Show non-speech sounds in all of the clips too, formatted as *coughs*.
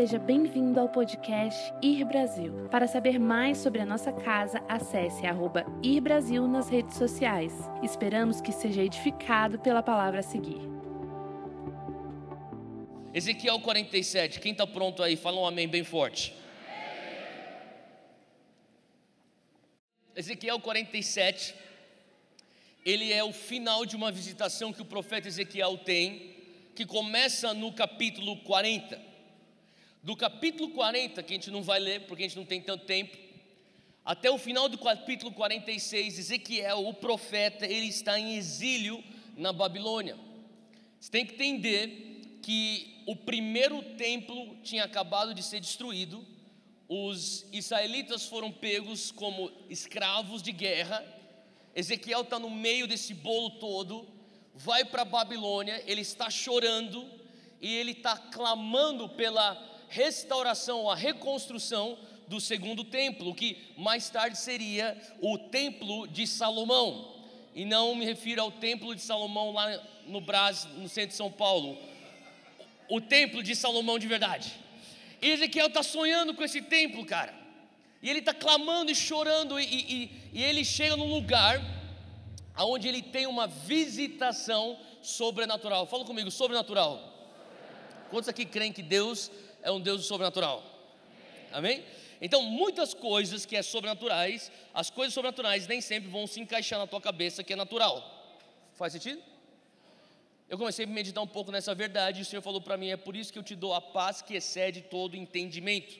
Seja bem-vindo ao podcast Ir Brasil. Para saber mais sobre a nossa casa, acesse arroba Ir Brasil nas redes sociais. Esperamos que seja edificado pela palavra a seguir. Ezequiel 47, quem está pronto aí? Fala um amém bem forte. Ezequiel 47, ele é o final de uma visitação que o profeta Ezequiel tem, que começa no capítulo 40. Do capítulo 40, que a gente não vai ler porque a gente não tem tanto tempo, até o final do capítulo 46, Ezequiel, o profeta, ele está em exílio na Babilônia. Você tem que entender que o primeiro templo tinha acabado de ser destruído, os israelitas foram pegos como escravos de guerra. Ezequiel está no meio desse bolo todo, vai para a Babilônia, ele está chorando e ele está clamando pela restauração, a reconstrução do segundo templo, que mais tarde seria o templo de Salomão. E não me refiro ao templo de Salomão lá no Brás, no centro de São Paulo. O templo de Salomão de verdade. E Ezequiel está sonhando com esse templo, cara. E ele está clamando e chorando, e, e, e ele chega num lugar onde ele tem uma visitação sobrenatural. Fala comigo, sobrenatural. Quantos aqui creem que Deus é um Deus sobrenatural. Amém? Então, muitas coisas que é sobrenaturais, as coisas sobrenaturais nem sempre vão se encaixar na tua cabeça que é natural. Faz sentido? Eu comecei a meditar um pouco nessa verdade e o Senhor falou para mim: é por isso que eu te dou a paz que excede todo entendimento.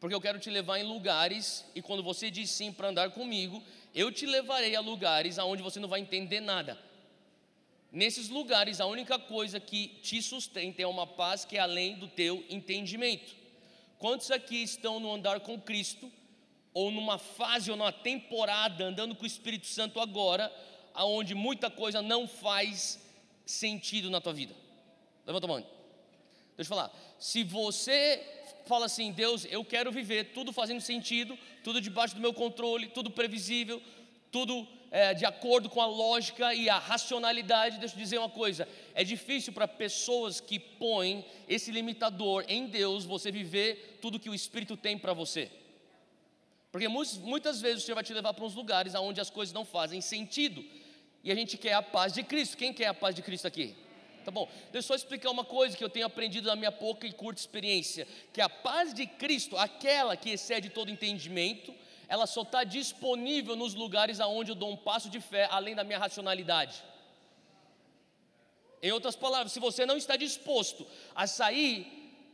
Porque eu quero te levar em lugares, e quando você diz sim para andar comigo, eu te levarei a lugares aonde você não vai entender nada. Nesses lugares, a única coisa que te sustenta é uma paz que é além do teu entendimento. Quantos aqui estão no andar com Cristo, ou numa fase ou numa temporada andando com o Espírito Santo agora, aonde muita coisa não faz sentido na tua vida? Levanta a mão. Deixa eu falar. Se você fala assim, Deus, eu quero viver tudo fazendo sentido, tudo debaixo do meu controle, tudo previsível, tudo é, de acordo com a lógica e a racionalidade. Deixa eu dizer uma coisa: é difícil para pessoas que põem esse limitador em Deus você viver tudo que o Espírito tem para você. Porque muitas vezes o Senhor vai te levar para uns lugares onde as coisas não fazem sentido. E a gente quer a paz de Cristo. Quem quer a paz de Cristo aqui? Tá bom, deixa eu só explicar uma coisa que eu tenho aprendido na minha pouca e curta experiência: que a paz de Cristo, aquela que excede todo entendimento, ela só está disponível nos lugares aonde eu dou um passo de fé além da minha racionalidade. Em outras palavras, se você não está disposto a sair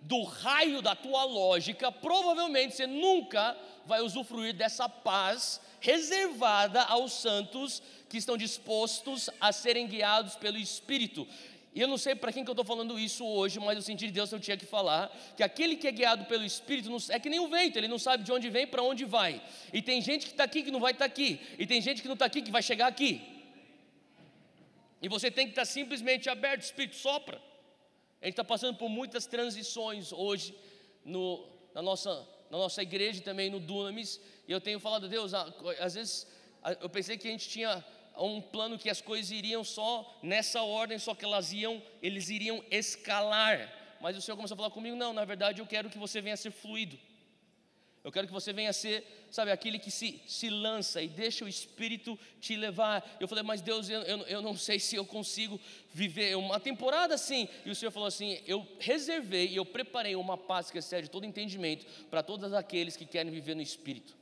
do raio da tua lógica, provavelmente você nunca vai usufruir dessa paz reservada aos santos que estão dispostos a serem guiados pelo Espírito. E eu não sei para quem que eu estou falando isso hoje, mas eu senti de Deus eu tinha que falar que aquele que é guiado pelo Espírito não, é que nem o vento, ele não sabe de onde vem para onde vai. E tem gente que está aqui que não vai estar tá aqui, e tem gente que não está aqui que vai chegar aqui. E você tem que estar tá simplesmente aberto, o Espírito sopra. A gente está passando por muitas transições hoje no, na, nossa, na nossa igreja e também no Dunamis. E eu tenho falado, Deus, às vezes eu pensei que a gente tinha um plano que as coisas iriam só nessa ordem, só que elas iam, eles iriam escalar. Mas o Senhor começou a falar comigo: não, na verdade eu quero que você venha a ser fluido. Eu quero que você venha a ser, sabe, aquele que se, se lança e deixa o Espírito te levar. Eu falei, mas Deus, eu, eu, eu não sei se eu consigo viver uma temporada assim. E o Senhor falou assim: eu reservei e eu preparei uma paz que excede todo entendimento para todos aqueles que querem viver no Espírito.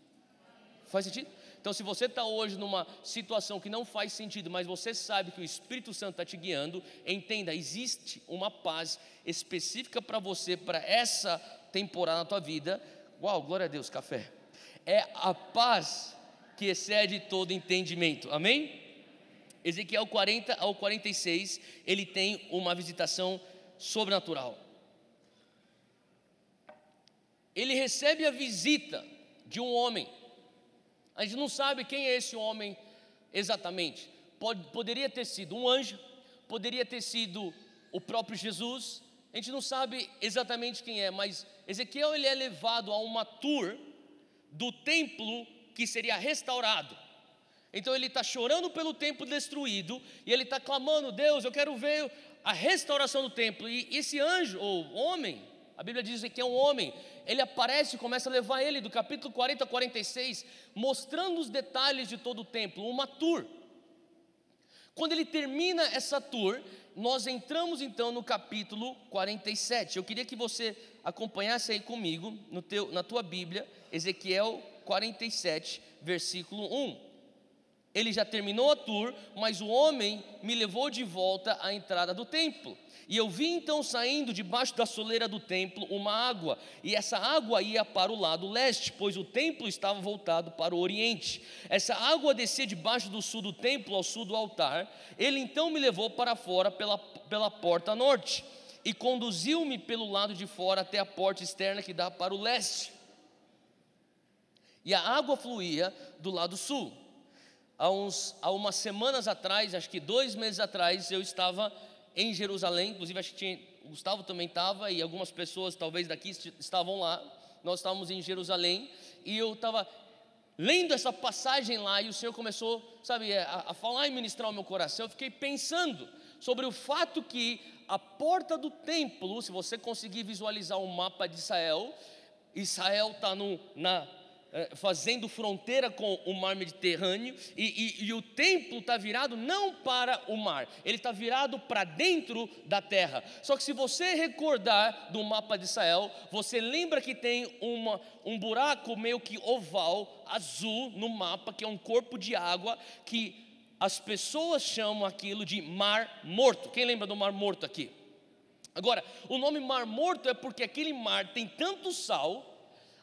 Faz sentido? Então, se você está hoje numa situação que não faz sentido, mas você sabe que o Espírito Santo está te guiando, entenda: existe uma paz específica para você, para essa temporada na tua vida. Uau, glória a Deus, café. É a paz que excede todo entendimento, amém? Ezequiel 40 ao 46, ele tem uma visitação sobrenatural. Ele recebe a visita de um homem a gente não sabe quem é esse homem exatamente. Pode, poderia ter sido um anjo, poderia ter sido o próprio Jesus. A gente não sabe exatamente quem é, mas Ezequiel ele é levado a uma tour do templo que seria restaurado. Então ele está chorando pelo templo destruído e ele está clamando: Deus, eu quero ver a restauração do templo. E esse anjo ou homem A Bíblia diz que é um homem. Ele aparece e começa a levar ele do capítulo 40 a 46, mostrando os detalhes de todo o templo, uma tour. Quando ele termina essa tour, nós entramos então no capítulo 47. Eu queria que você acompanhasse aí comigo teu, na tua Bíblia, Ezequiel 47, versículo 1. Ele já terminou a tour, mas o homem me levou de volta à entrada do templo. E eu vi então saindo debaixo da soleira do templo uma água, e essa água ia para o lado leste, pois o templo estava voltado para o oriente. Essa água descia debaixo do sul do templo, ao sul do altar. Ele então me levou para fora pela, pela porta norte, e conduziu-me pelo lado de fora até a porta externa que dá para o leste. E a água fluía do lado sul. Há, uns, há umas semanas atrás, acho que dois meses atrás, eu estava em Jerusalém, inclusive acho que tinha, o Gustavo também estava e algumas pessoas talvez daqui estavam lá. Nós estávamos em Jerusalém e eu estava lendo essa passagem lá e o Senhor começou, sabe, a, a falar e ministrar o meu coração. Eu fiquei pensando sobre o fato que a porta do templo, se você conseguir visualizar o um mapa de Israel, Israel está na é, fazendo fronteira com o mar Mediterrâneo, e, e, e o templo está virado não para o mar, ele está virado para dentro da terra. Só que se você recordar do mapa de Israel, você lembra que tem uma, um buraco meio que oval, azul no mapa, que é um corpo de água, que as pessoas chamam aquilo de mar morto. Quem lembra do mar morto aqui? Agora, o nome mar morto é porque aquele mar tem tanto sal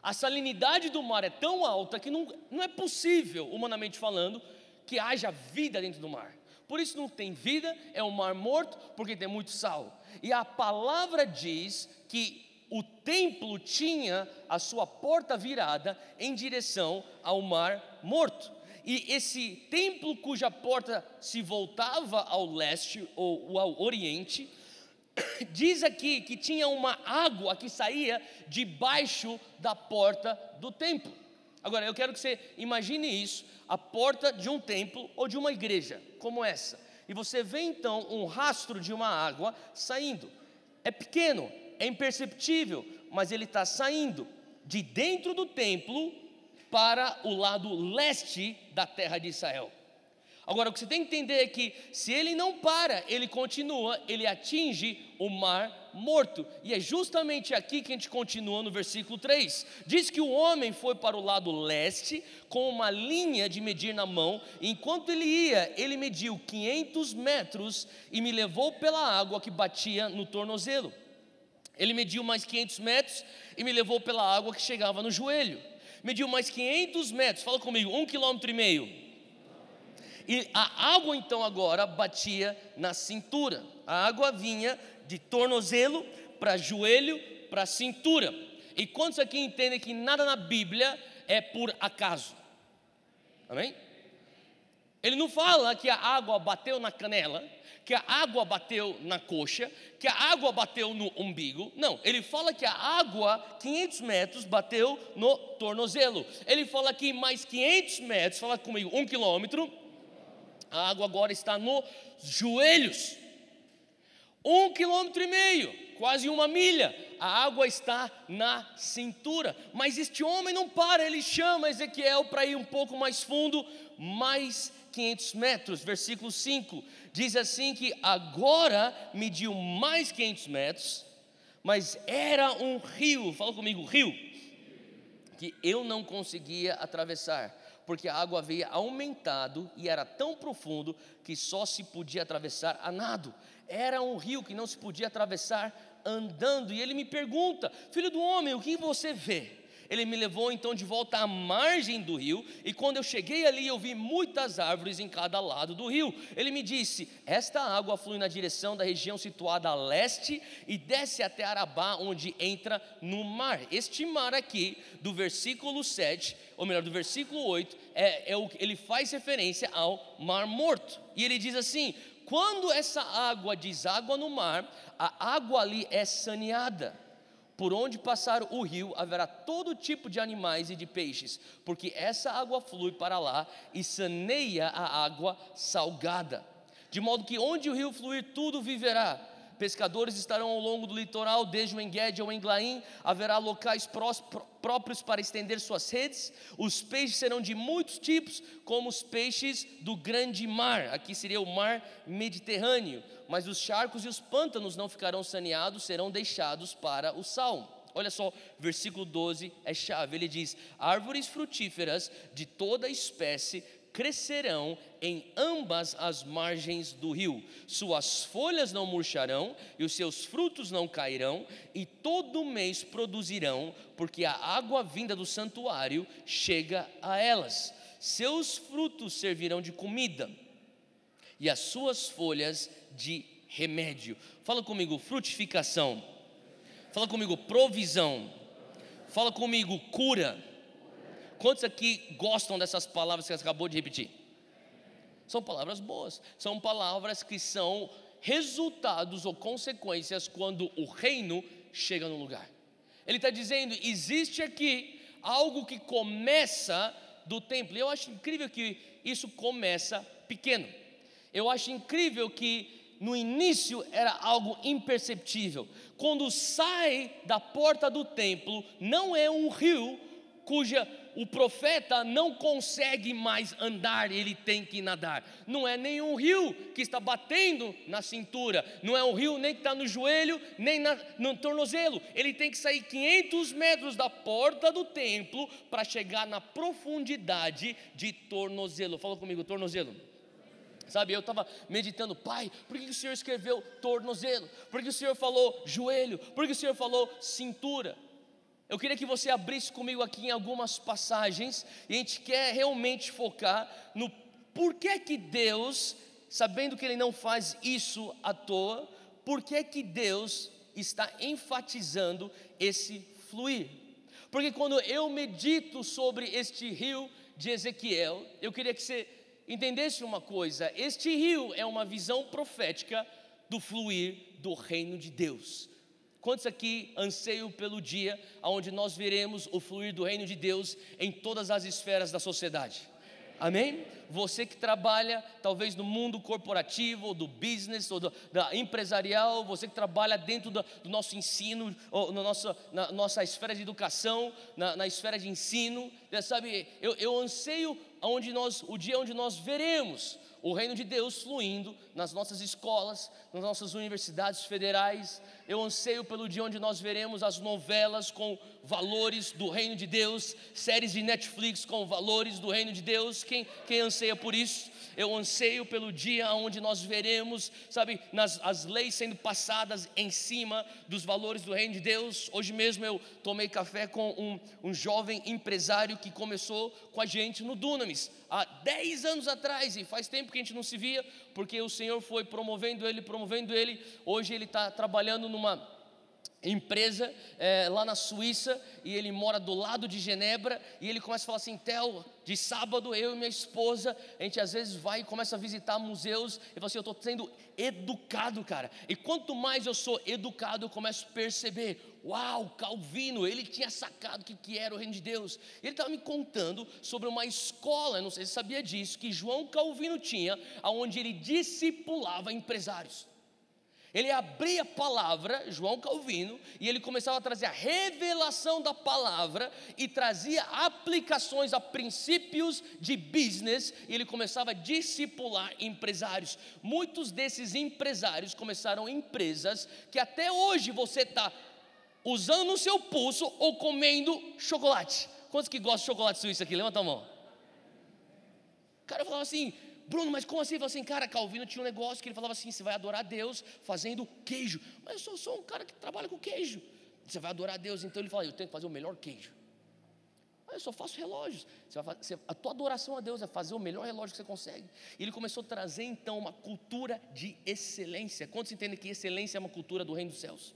a salinidade do mar é tão alta que não, não é possível, humanamente falando, que haja vida dentro do mar. Por isso não tem vida, é um mar morto, porque tem muito sal. E a palavra diz que o templo tinha a sua porta virada em direção ao mar morto. E esse templo cuja porta se voltava ao leste ou ao oriente, *coughs* diz aqui que tinha uma água que saía debaixo da porta do templo. Agora, eu quero que você imagine isso, a porta de um templo ou de uma igreja como essa. E você vê então um rastro de uma água saindo. É pequeno, é imperceptível, mas ele está saindo de dentro do templo para o lado leste da terra de Israel. Agora, o que você tem que entender é que se ele não para, ele continua, ele atinge o mar morto. E é justamente aqui que a gente continua no versículo 3. Diz que o homem foi para o lado leste com uma linha de medir na mão. Enquanto ele ia, ele mediu 500 metros e me levou pela água que batia no tornozelo. Ele mediu mais 500 metros e me levou pela água que chegava no joelho. Mediu mais 500 metros, fala comigo, um quilômetro e meio e a água então agora batia na cintura. A água vinha de tornozelo para joelho para cintura. E quantos aqui entendem que nada na Bíblia é por acaso? Amém? Ele não fala que a água bateu na canela, que a água bateu na coxa, que a água bateu no umbigo. Não, ele fala que a água, 500 metros, bateu no tornozelo. Ele fala que mais 500 metros, fala comigo, um quilômetro, a água agora está nos joelhos. Um quilômetro e meio, quase uma milha. A água está na cintura. Mas este homem não para, ele chama Ezequiel para ir um pouco mais fundo, mais 500 metros. Versículo 5 diz assim: que agora mediu mais 500 metros, mas era um rio, fala comigo, rio, que eu não conseguia atravessar porque a água havia aumentado e era tão profundo que só se podia atravessar a nado. Era um rio que não se podia atravessar andando. E ele me pergunta: Filho do homem, o que você vê? Ele me levou então de volta à margem do rio, e quando eu cheguei ali, eu vi muitas árvores em cada lado do rio. Ele me disse: Esta água flui na direção da região situada a leste e desce até Arabá, onde entra no mar. Este mar aqui, do versículo 7, ou melhor, do versículo 8, é, é o, ele faz referência ao Mar Morto. E ele diz assim: quando essa água deságua no mar, a água ali é saneada por onde passar o rio haverá todo tipo de animais e de peixes, porque essa água flui para lá e saneia a água salgada. De modo que onde o rio fluir, tudo viverá. Pescadores estarão ao longo do litoral, desde o Enguede ao Englaim, haverá locais próprios para estender suas redes, os peixes serão de muitos tipos, como os peixes do grande mar, aqui seria o mar Mediterrâneo, mas os charcos e os pântanos não ficarão saneados, serão deixados para o salmo. Olha só, versículo 12 é chave. Ele diz: Árvores frutíferas de toda espécie crescerão em ambas as margens do rio. Suas folhas não murcharão e os seus frutos não cairão, e todo mês produzirão, porque a água vinda do santuário chega a elas. Seus frutos servirão de comida e as suas folhas de remédio. Fala comigo, frutificação. Fala comigo, provisão. Fala comigo, cura Quantos aqui gostam dessas palavras que você acabou de repetir? São palavras boas, são palavras que são resultados ou consequências quando o reino chega no lugar. Ele está dizendo: existe aqui algo que começa do templo. Eu acho incrível que isso começa pequeno. Eu acho incrível que no início era algo imperceptível. Quando sai da porta do templo, não é um rio cuja o profeta não consegue mais andar, ele tem que nadar. Não é nenhum rio que está batendo na cintura, não é um rio nem que está no joelho, nem na, no tornozelo. Ele tem que sair 500 metros da porta do templo para chegar na profundidade de tornozelo. Fala comigo, tornozelo. Sabe, eu estava meditando, pai, por que o Senhor escreveu tornozelo? Por que o Senhor falou joelho? Por que o Senhor falou cintura? Eu queria que você abrisse comigo aqui em algumas passagens e a gente quer realmente focar no porquê que Deus, sabendo que Ele não faz isso à toa, porquê que Deus está enfatizando esse fluir. Porque quando eu medito sobre este rio de Ezequiel, eu queria que você entendesse uma coisa: este rio é uma visão profética do fluir do reino de Deus. Quantos aqui anseiam pelo dia onde nós veremos o fluir do reino de Deus em todas as esferas da sociedade? Amém? Você que trabalha talvez no mundo corporativo, ou do business, ou do, da empresarial, você que trabalha dentro do, do nosso ensino, ou na nossa, na nossa esfera de educação, na, na esfera de ensino, sabe, eu, eu anseio onde nós, o dia onde nós veremos o reino de Deus fluindo nas nossas escolas, nas nossas universidades federais. Eu anseio pelo dia onde nós veremos as novelas com valores do reino de Deus, séries de Netflix com valores do reino de Deus. Quem, quem anseia por isso? eu anseio pelo dia onde nós veremos, sabe, nas, as leis sendo passadas em cima dos valores do reino de Deus. Hoje mesmo eu tomei café com um, um jovem empresário que começou com a gente no Dunamis, há 10 anos atrás, e faz tempo que a gente não se via, porque o Senhor foi promovendo ele, promovendo ele. Hoje ele está trabalhando numa empresa é, lá na Suíça e ele mora do lado de Genebra e ele começa a falar assim, Theo, de sábado eu e minha esposa, a gente às vezes vai e começa a visitar museus e fala assim, eu estou sendo educado, cara. E quanto mais eu sou educado, eu começo a perceber, uau, Calvino, ele tinha sacado o que, que era o reino de Deus. Ele estava me contando sobre uma escola, não sei se sabia disso, que João Calvino tinha, onde ele discipulava empresários. Ele abria a palavra, João Calvino, e ele começava a trazer a revelação da palavra e trazia aplicações a princípios de business, e ele começava a discipular empresários. Muitos desses empresários começaram empresas que até hoje você está usando no seu pulso ou comendo chocolate. Quantos que gostam de chocolate suíço aqui? Levanta a mão. O cara falava assim: Bruno, mas como assim? Ele falou assim, cara, Calvino tinha um negócio que ele falava assim: você vai adorar Deus fazendo queijo. Mas eu sou, um cara que trabalha com queijo. Você vai adorar Deus, então ele fala: eu tenho que fazer o melhor queijo. Mas eu só faço relógios. Fazer, a tua adoração a Deus é fazer o melhor relógio que você consegue. E ele começou a trazer então uma cultura de excelência. Quantos entendem que excelência é uma cultura do reino dos céus?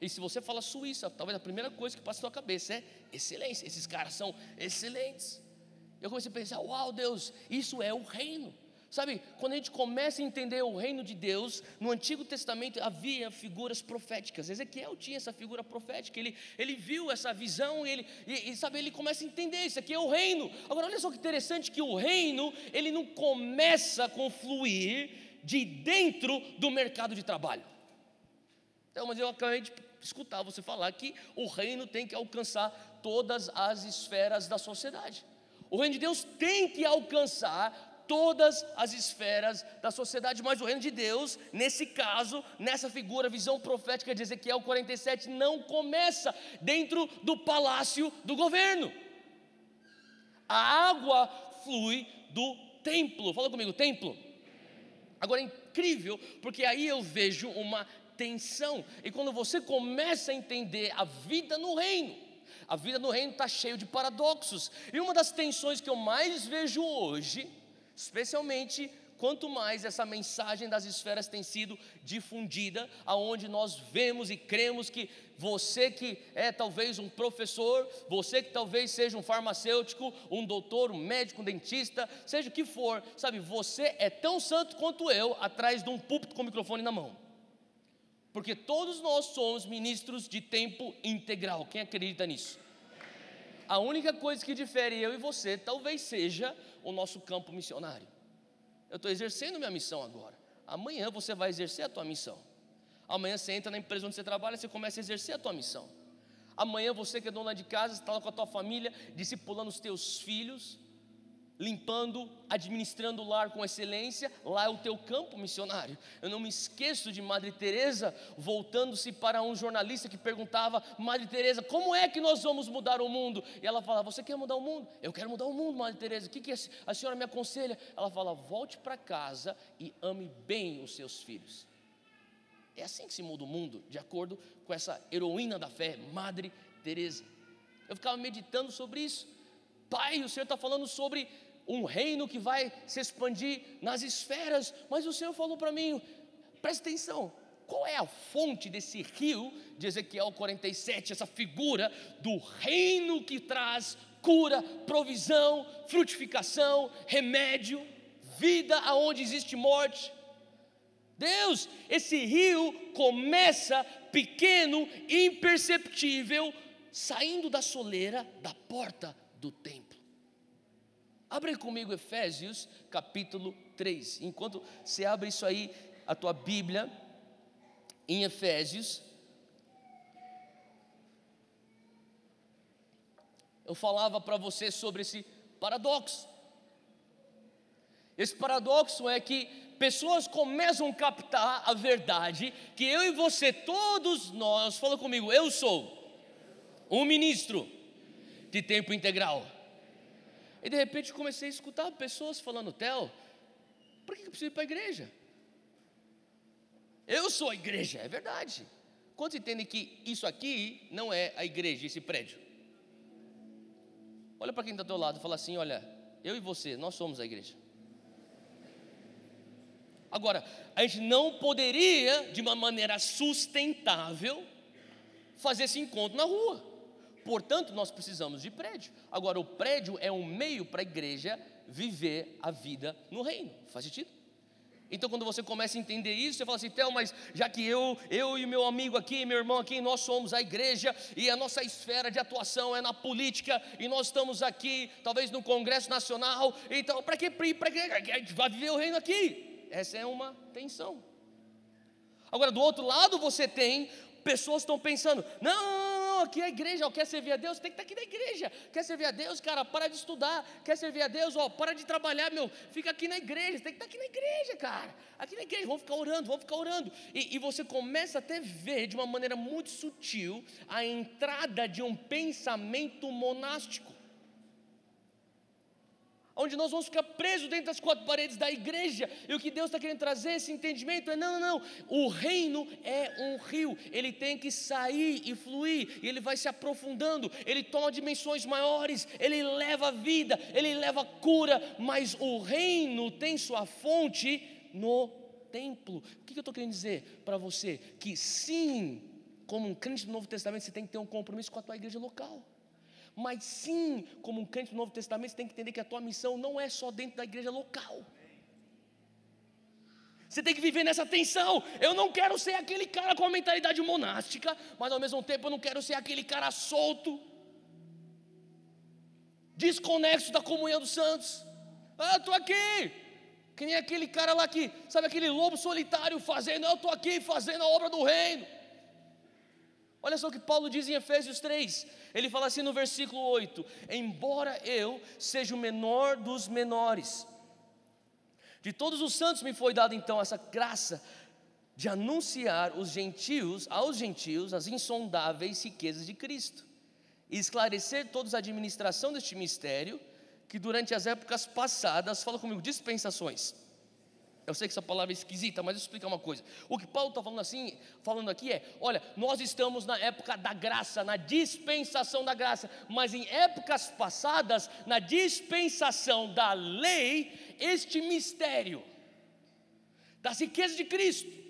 E se você fala Suíça, talvez a primeira coisa que passa na sua cabeça é excelência. Esses caras são excelentes. Eu comecei a pensar: uau, Deus, isso é o reino. Sabe, quando a gente começa a entender o reino de Deus, no Antigo Testamento havia figuras proféticas. Ezequiel tinha essa figura profética, ele, ele viu essa visão ele, e, e, sabe, ele começa a entender: isso aqui é o reino. Agora, olha só que interessante: que o reino, ele não começa com fluir de dentro do mercado de trabalho. Então, mas eu acabei de escutar você falar que o reino tem que alcançar todas as esferas da sociedade. O reino de Deus tem que alcançar todas as esferas da sociedade, mas o reino de Deus, nesse caso, nessa figura, visão profética de Ezequiel 47, não começa dentro do palácio do governo. A água flui do templo. Fala comigo, templo. Agora é incrível, porque aí eu vejo uma tensão. E quando você começa a entender a vida no reino, a vida no reino está cheio de paradoxos. E uma das tensões que eu mais vejo hoje especialmente quanto mais essa mensagem das esferas tem sido difundida, aonde nós vemos e cremos que você que é talvez um professor, você que talvez seja um farmacêutico, um doutor, um médico, um dentista, seja o que for, sabe, você é tão santo quanto eu atrás de um púlpito com o microfone na mão. Porque todos nós somos ministros de tempo integral. Quem acredita nisso? A única coisa que difere eu e você talvez seja o nosso campo missionário. Eu estou exercendo minha missão agora. Amanhã você vai exercer a tua missão. Amanhã você entra na empresa onde você trabalha, você começa a exercer a tua missão. Amanhã você que é dona de casa, está lá com a tua família, discipulando os teus filhos, limpando, administrando o lar com excelência, lá é o teu campo missionário. Eu não me esqueço de Madre Teresa voltando-se para um jornalista que perguntava: "Madre Teresa, como é que nós vamos mudar o mundo?" E ela fala: "Você quer mudar o mundo? Eu quero mudar o mundo, Madre Teresa. O que que a senhora me aconselha?" Ela fala: "Volte para casa e ame bem os seus filhos." É assim que se muda o mundo, de acordo com essa heroína da fé, Madre Teresa. Eu ficava meditando sobre isso. Pai, o Senhor está falando sobre um reino que vai se expandir nas esferas, mas o Senhor falou para mim, presta atenção, qual é a fonte desse rio de Ezequiel 47, essa figura do reino que traz cura, provisão, frutificação, remédio, vida aonde existe morte? Deus, esse rio começa pequeno, imperceptível, saindo da soleira da porta do templo. Abre comigo Efésios capítulo 3. Enquanto você abre isso aí, a tua Bíblia, em Efésios, eu falava para você sobre esse paradoxo. Esse paradoxo é que pessoas começam a captar a verdade que eu e você, todos nós, fala comigo, eu sou um ministro de tempo integral. E de repente comecei a escutar pessoas falando: Theo, por que eu preciso ir para a igreja? Eu sou a igreja, é verdade. Quantos entendem que isso aqui não é a igreja, esse prédio? Olha para quem está do teu lado e fala assim: olha, eu e você, nós somos a igreja. Agora, a gente não poderia, de uma maneira sustentável, fazer esse encontro na rua. Portanto, nós precisamos de prédio. Agora, o prédio é um meio para a igreja viver a vida no reino. Faz sentido? Então, quando você começa a entender isso, você fala assim, Theo, mas já que eu, eu e meu amigo aqui, meu irmão aqui, nós somos a igreja e a nossa esfera de atuação é na política e nós estamos aqui, talvez no Congresso Nacional, então, para que para igreja? A gente vai viver o reino aqui. Essa é uma tensão. Agora, do outro lado, você tem pessoas que estão pensando, não, não, aqui é a igreja, ó, quer servir a Deus, tem que estar aqui na igreja. Quer servir a Deus, cara, para de estudar. Quer servir a Deus, ó, para de trabalhar, meu. Fica aqui na igreja, tem que estar aqui na igreja, cara. Aqui na igreja, vamos ficar orando, vamos ficar orando. E, e você começa até ver de uma maneira muito sutil a entrada de um pensamento monástico onde nós vamos ficar presos dentro das quatro paredes da igreja, e o que Deus está querendo trazer esse entendimento é: não, não, não, o reino é um rio, ele tem que sair e fluir, e ele vai se aprofundando, ele toma dimensões maiores, ele leva vida, ele leva cura, mas o reino tem sua fonte no templo. O que eu estou querendo dizer para você? Que sim, como um crente do Novo Testamento, você tem que ter um compromisso com a tua igreja local. Mas sim, como um crente do Novo Testamento, você tem que entender que a tua missão não é só dentro da igreja local. Você tem que viver nessa tensão. Eu não quero ser aquele cara com a mentalidade monástica, mas ao mesmo tempo eu não quero ser aquele cara solto, desconexo da comunhão dos santos. Ah, estou aqui. Que nem aquele cara lá que, sabe aquele lobo solitário fazendo, eu estou aqui fazendo a obra do reino. Olha só o que Paulo diz em Efésios 3. Ele fala assim no versículo 8: Embora eu seja o menor dos menores, de todos os santos me foi dada então essa graça de anunciar os gentios, aos gentios, as insondáveis riquezas de Cristo, e esclarecer todos a administração deste mistério, que durante as épocas passadas, fala comigo, dispensações eu sei que essa palavra é esquisita, mas eu explicar uma coisa. O que Paulo está falando assim, falando aqui é: olha, nós estamos na época da graça, na dispensação da graça, mas em épocas passadas, na dispensação da lei, este mistério das riquezas de Cristo.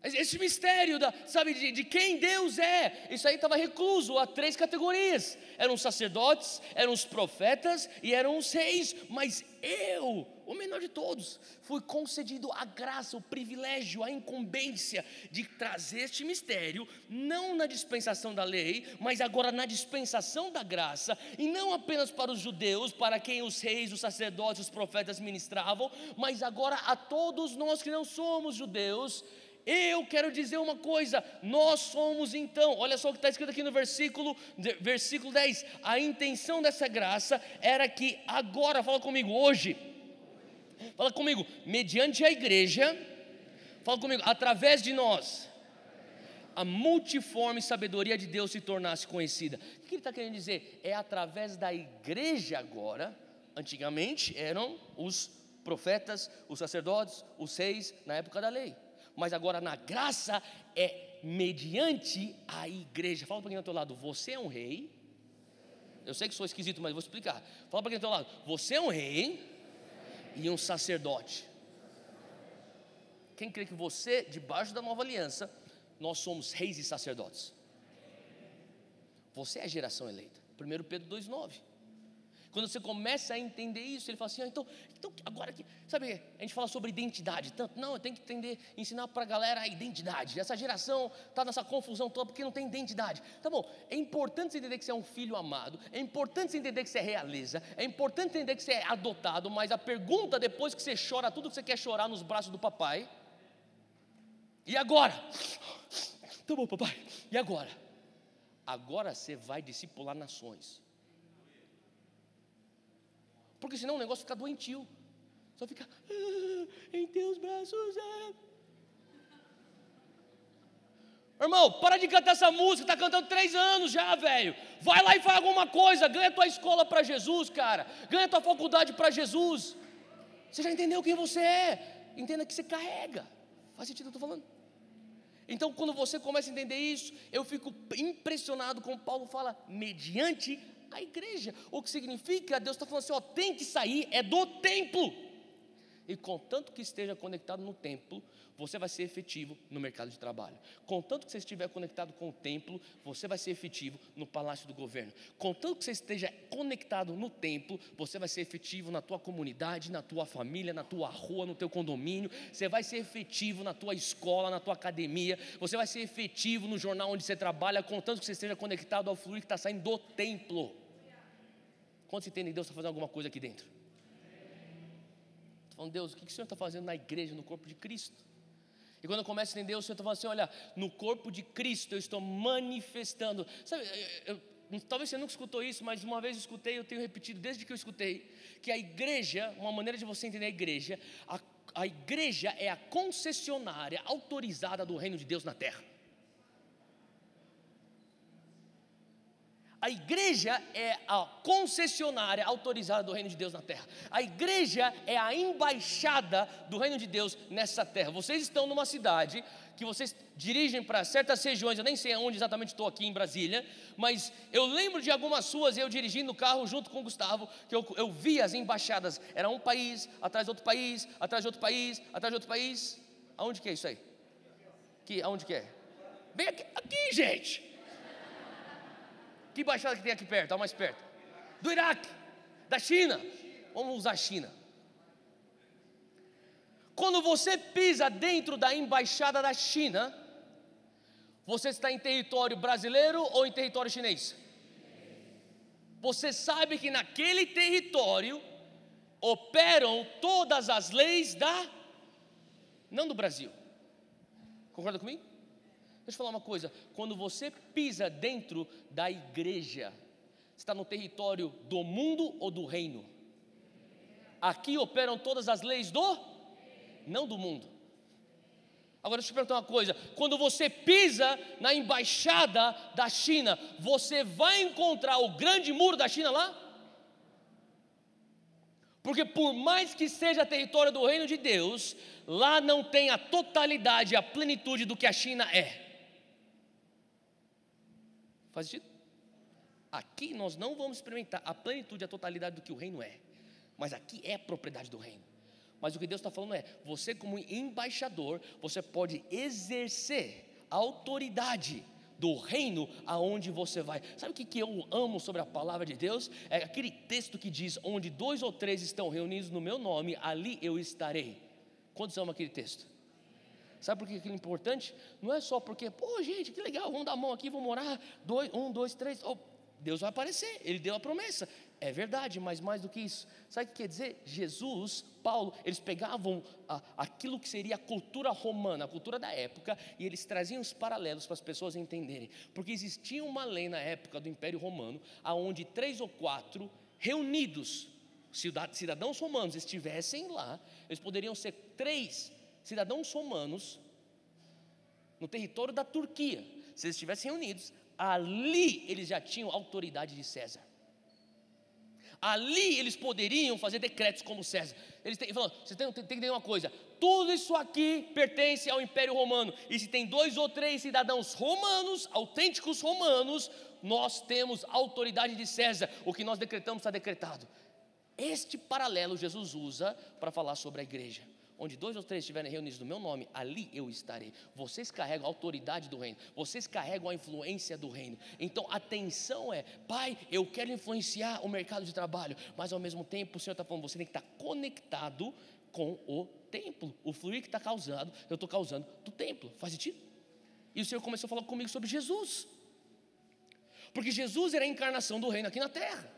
Esse mistério, da, sabe, de, de, quem Deus é, isso aí estava recluso a três categorias: eram os sacerdotes, eram os profetas e eram os reis, mas eu, o menor de todos, fui concedido a graça, o privilégio, a incumbência de trazer este mistério, não na dispensação da lei, mas agora na dispensação da graça, e não apenas para os judeus, para quem os reis, os sacerdotes, os profetas ministravam, mas agora a todos nós que não somos judeus. Eu quero dizer uma coisa, nós somos então, olha só o que está escrito aqui no versículo, versículo 10: a intenção dessa graça era que agora, fala comigo, hoje, Fala comigo, mediante a igreja, fala comigo, através de nós, a multiforme sabedoria de Deus se tornasse conhecida. O que ele está querendo dizer? É através da igreja agora, antigamente eram os profetas, os sacerdotes, os reis na época da lei. Mas agora na graça é mediante a igreja. Fala para quem está do teu lado, você é um rei. Eu sei que sou esquisito, mas vou explicar. Fala para quem está do teu lado, você é um rei e um sacerdote. Quem crê que você, debaixo da nova aliança, nós somos reis e sacerdotes? Você é a geração eleita. 1 Pedro 2,9. Quando você começa a entender isso, ele fala assim: ah, então, então, agora que, sabe, a gente fala sobre identidade, tanto, não, eu tenho que entender, ensinar para a galera a identidade. Essa geração está nessa confusão toda porque não tem identidade. Tá bom, é importante você entender que você é um filho amado, é importante você entender que você é realeza, é importante entender que você é adotado, mas a pergunta depois que você chora tudo que você quer chorar nos braços do papai, e agora? Tá bom, papai, e agora? Agora você vai discipular nações. Porque senão o negócio fica doentio. Só fica, ah, em teus braços é. Irmão, para de cantar essa música, está cantando três anos já, velho. Vai lá e faz alguma coisa, ganha tua escola para Jesus, cara. Ganha tua faculdade para Jesus. Você já entendeu quem você é? Entenda que você carrega. Faz sentido o que eu estou falando? Então, quando você começa a entender isso, eu fico impressionado com Paulo fala, mediante a igreja. O que significa, Deus está falando assim: ó, tem que sair, é do templo. E contanto que esteja conectado no templo, você vai ser efetivo no mercado de trabalho. Contanto que você estiver conectado com o templo, você vai ser efetivo no palácio do governo. Contanto que você esteja conectado no templo, você vai ser efetivo na tua comunidade, na tua família, na tua rua, no teu condomínio. Você vai ser efetivo na tua escola, na tua academia. Você vai ser efetivo no jornal onde você trabalha, contanto que você esteja conectado ao fluir que está saindo do templo. Quando você entende Deus está fazendo alguma coisa aqui dentro? Falando, Deus, o que o Senhor está fazendo na igreja, no corpo de Cristo? E quando eu começo a entender, o Senhor está falando assim: olha, no corpo de Cristo eu estou manifestando. Sabe, eu, eu, talvez você nunca escutou isso, mas uma vez eu escutei, eu tenho repetido desde que eu escutei, que a igreja, uma maneira de você entender a igreja, a, a igreja é a concessionária autorizada do reino de Deus na terra. A igreja é a concessionária autorizada do reino de Deus na terra. A igreja é a embaixada do reino de Deus nessa terra. Vocês estão numa cidade que vocês dirigem para certas regiões, eu nem sei onde exatamente estou aqui em Brasília, mas eu lembro de algumas suas, eu dirigindo o carro junto com o Gustavo, que eu, eu vi as embaixadas, era um país, atrás de outro país, atrás de outro país, atrás de outro país. Aonde que é isso aí? Que, aonde que é? Bem aqui, aqui gente. Que embaixada que tem aqui perto, ao mais perto? Do Iraque, da China. Vamos usar a China. Quando você pisa dentro da embaixada da China, você está em território brasileiro ou em território chinês? Você sabe que naquele território operam todas as leis da. Não do Brasil. Concorda comigo? Deixa eu falar uma coisa: quando você pisa dentro da igreja, está no território do mundo ou do reino? Aqui operam todas as leis do, não do mundo. Agora deixa eu te perguntar uma coisa: quando você pisa na embaixada da China, você vai encontrar o grande muro da China lá? Porque por mais que seja território do reino de Deus, lá não tem a totalidade, a plenitude do que a China é. Faz sentido? Aqui nós não vamos experimentar a plenitude, a totalidade do que o reino é. Mas aqui é propriedade do reino. Mas o que Deus está falando é: você, como embaixador, você pode exercer a autoridade do reino aonde você vai. Sabe o que, que eu amo sobre a palavra de Deus? É aquele texto que diz: Onde dois ou três estão reunidos no meu nome, ali eu estarei. Quantos amam aquele texto? Sabe por que aquilo é importante? Não é só porque, pô, gente, que legal, vamos dar a mão aqui, vamos orar. Dois, um, dois, três. Oh, Deus vai aparecer, Ele deu a promessa. É verdade, mas mais do que isso, sabe o que quer dizer? Jesus, Paulo, eles pegavam a, aquilo que seria a cultura romana, a cultura da época, e eles traziam os paralelos para as pessoas entenderem. Porque existia uma lei na época do Império Romano, aonde três ou quatro reunidos, cidadãos romanos, estivessem lá, eles poderiam ser três cidadãos romanos no território da Turquia. Se eles estivessem reunidos, ali eles já tinham autoridade de César. Ali eles poderiam fazer decretos como César. Eles têm, falam, você tem, tem, tem que entender uma coisa: tudo isso aqui pertence ao Império Romano. E se tem dois ou três cidadãos romanos, autênticos romanos, nós temos autoridade de César. O que nós decretamos está decretado. Este paralelo Jesus usa para falar sobre a igreja onde dois ou três estiverem reunidos no meu nome, ali eu estarei. Vocês carregam a autoridade do reino, vocês carregam a influência do reino. Então a atenção é, pai, eu quero influenciar o mercado de trabalho, mas ao mesmo tempo o Senhor está falando, você tem que estar conectado com o templo. O fluir que está causando, eu estou causando do templo. Faz sentido? E o Senhor começou a falar comigo sobre Jesus. Porque Jesus era a encarnação do reino aqui na terra.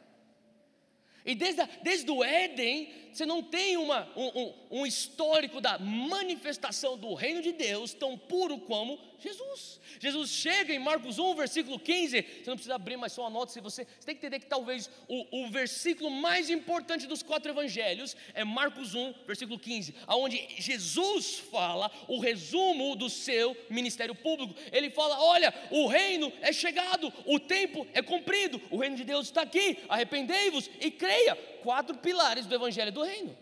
E desde, desde o Éden, você não tem uma, um, um, um, histórico da manifestação do reino de Deus tão puro como Jesus. Jesus chega em Marcos 1, versículo 15. Você não precisa abrir, mas só anota se você. Você tem que entender que talvez o, o versículo mais importante dos quatro evangelhos é Marcos 1, versículo 15, onde Jesus fala o resumo do seu ministério público. Ele fala: Olha, o reino é chegado, o tempo é cumprido, o reino de Deus está aqui, arrependei-vos e creia. Quatro pilares do evangelho do reino.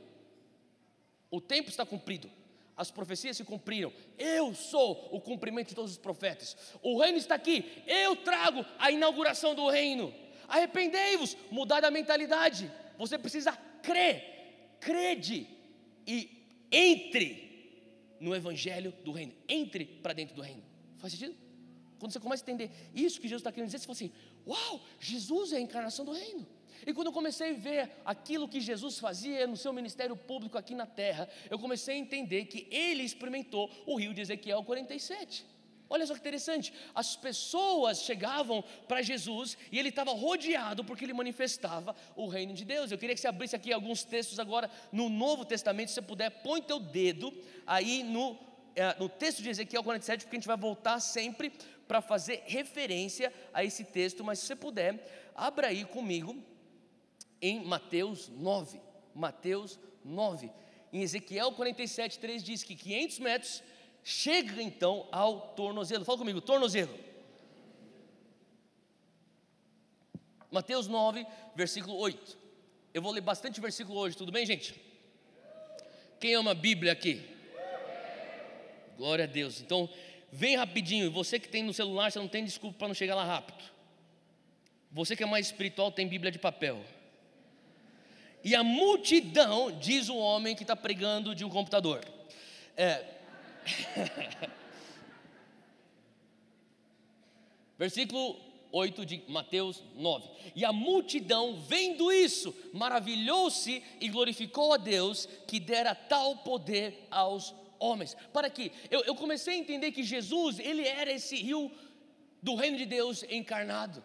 O tempo está cumprido, as profecias se cumpriram. Eu sou o cumprimento de todos os profetas. O reino está aqui. Eu trago a inauguração do reino. Arrependei-vos, mudar a mentalidade. Você precisa crer, crede e entre no evangelho do reino. Entre para dentro do reino. Faz sentido? Quando você começa a entender isso que Jesus está querendo dizer, você fala assim: Uau, Jesus é a encarnação do reino. E quando eu comecei a ver aquilo que Jesus fazia no seu ministério público aqui na terra, eu comecei a entender que ele experimentou o rio de Ezequiel 47. Olha só que interessante, as pessoas chegavam para Jesus e ele estava rodeado porque ele manifestava o reino de Deus. Eu queria que você abrisse aqui alguns textos agora no Novo Testamento, se você puder, põe teu dedo aí no, é, no texto de Ezequiel 47, porque a gente vai voltar sempre para fazer referência a esse texto, mas se você puder, abra aí comigo em Mateus 9. Mateus 9. Em Ezequiel 47, 3 diz que 500 metros chega então ao tornozelo. Fala comigo, tornozelo. Mateus 9, versículo 8. Eu vou ler bastante versículo hoje, tudo bem, gente? Quem ama a Bíblia aqui? Glória a Deus. Então, vem rapidinho. Você que tem no celular, você não tem desculpa para não chegar lá rápido. Você que é mais espiritual, tem Bíblia de papel. E a multidão, diz o homem que está pregando de um computador. É. *laughs* Versículo 8 de Mateus 9. E a multidão, vendo isso, maravilhou-se e glorificou a Deus que dera tal poder aos homens. Para que eu, eu comecei a entender que Jesus, ele era esse rio do reino de Deus encarnado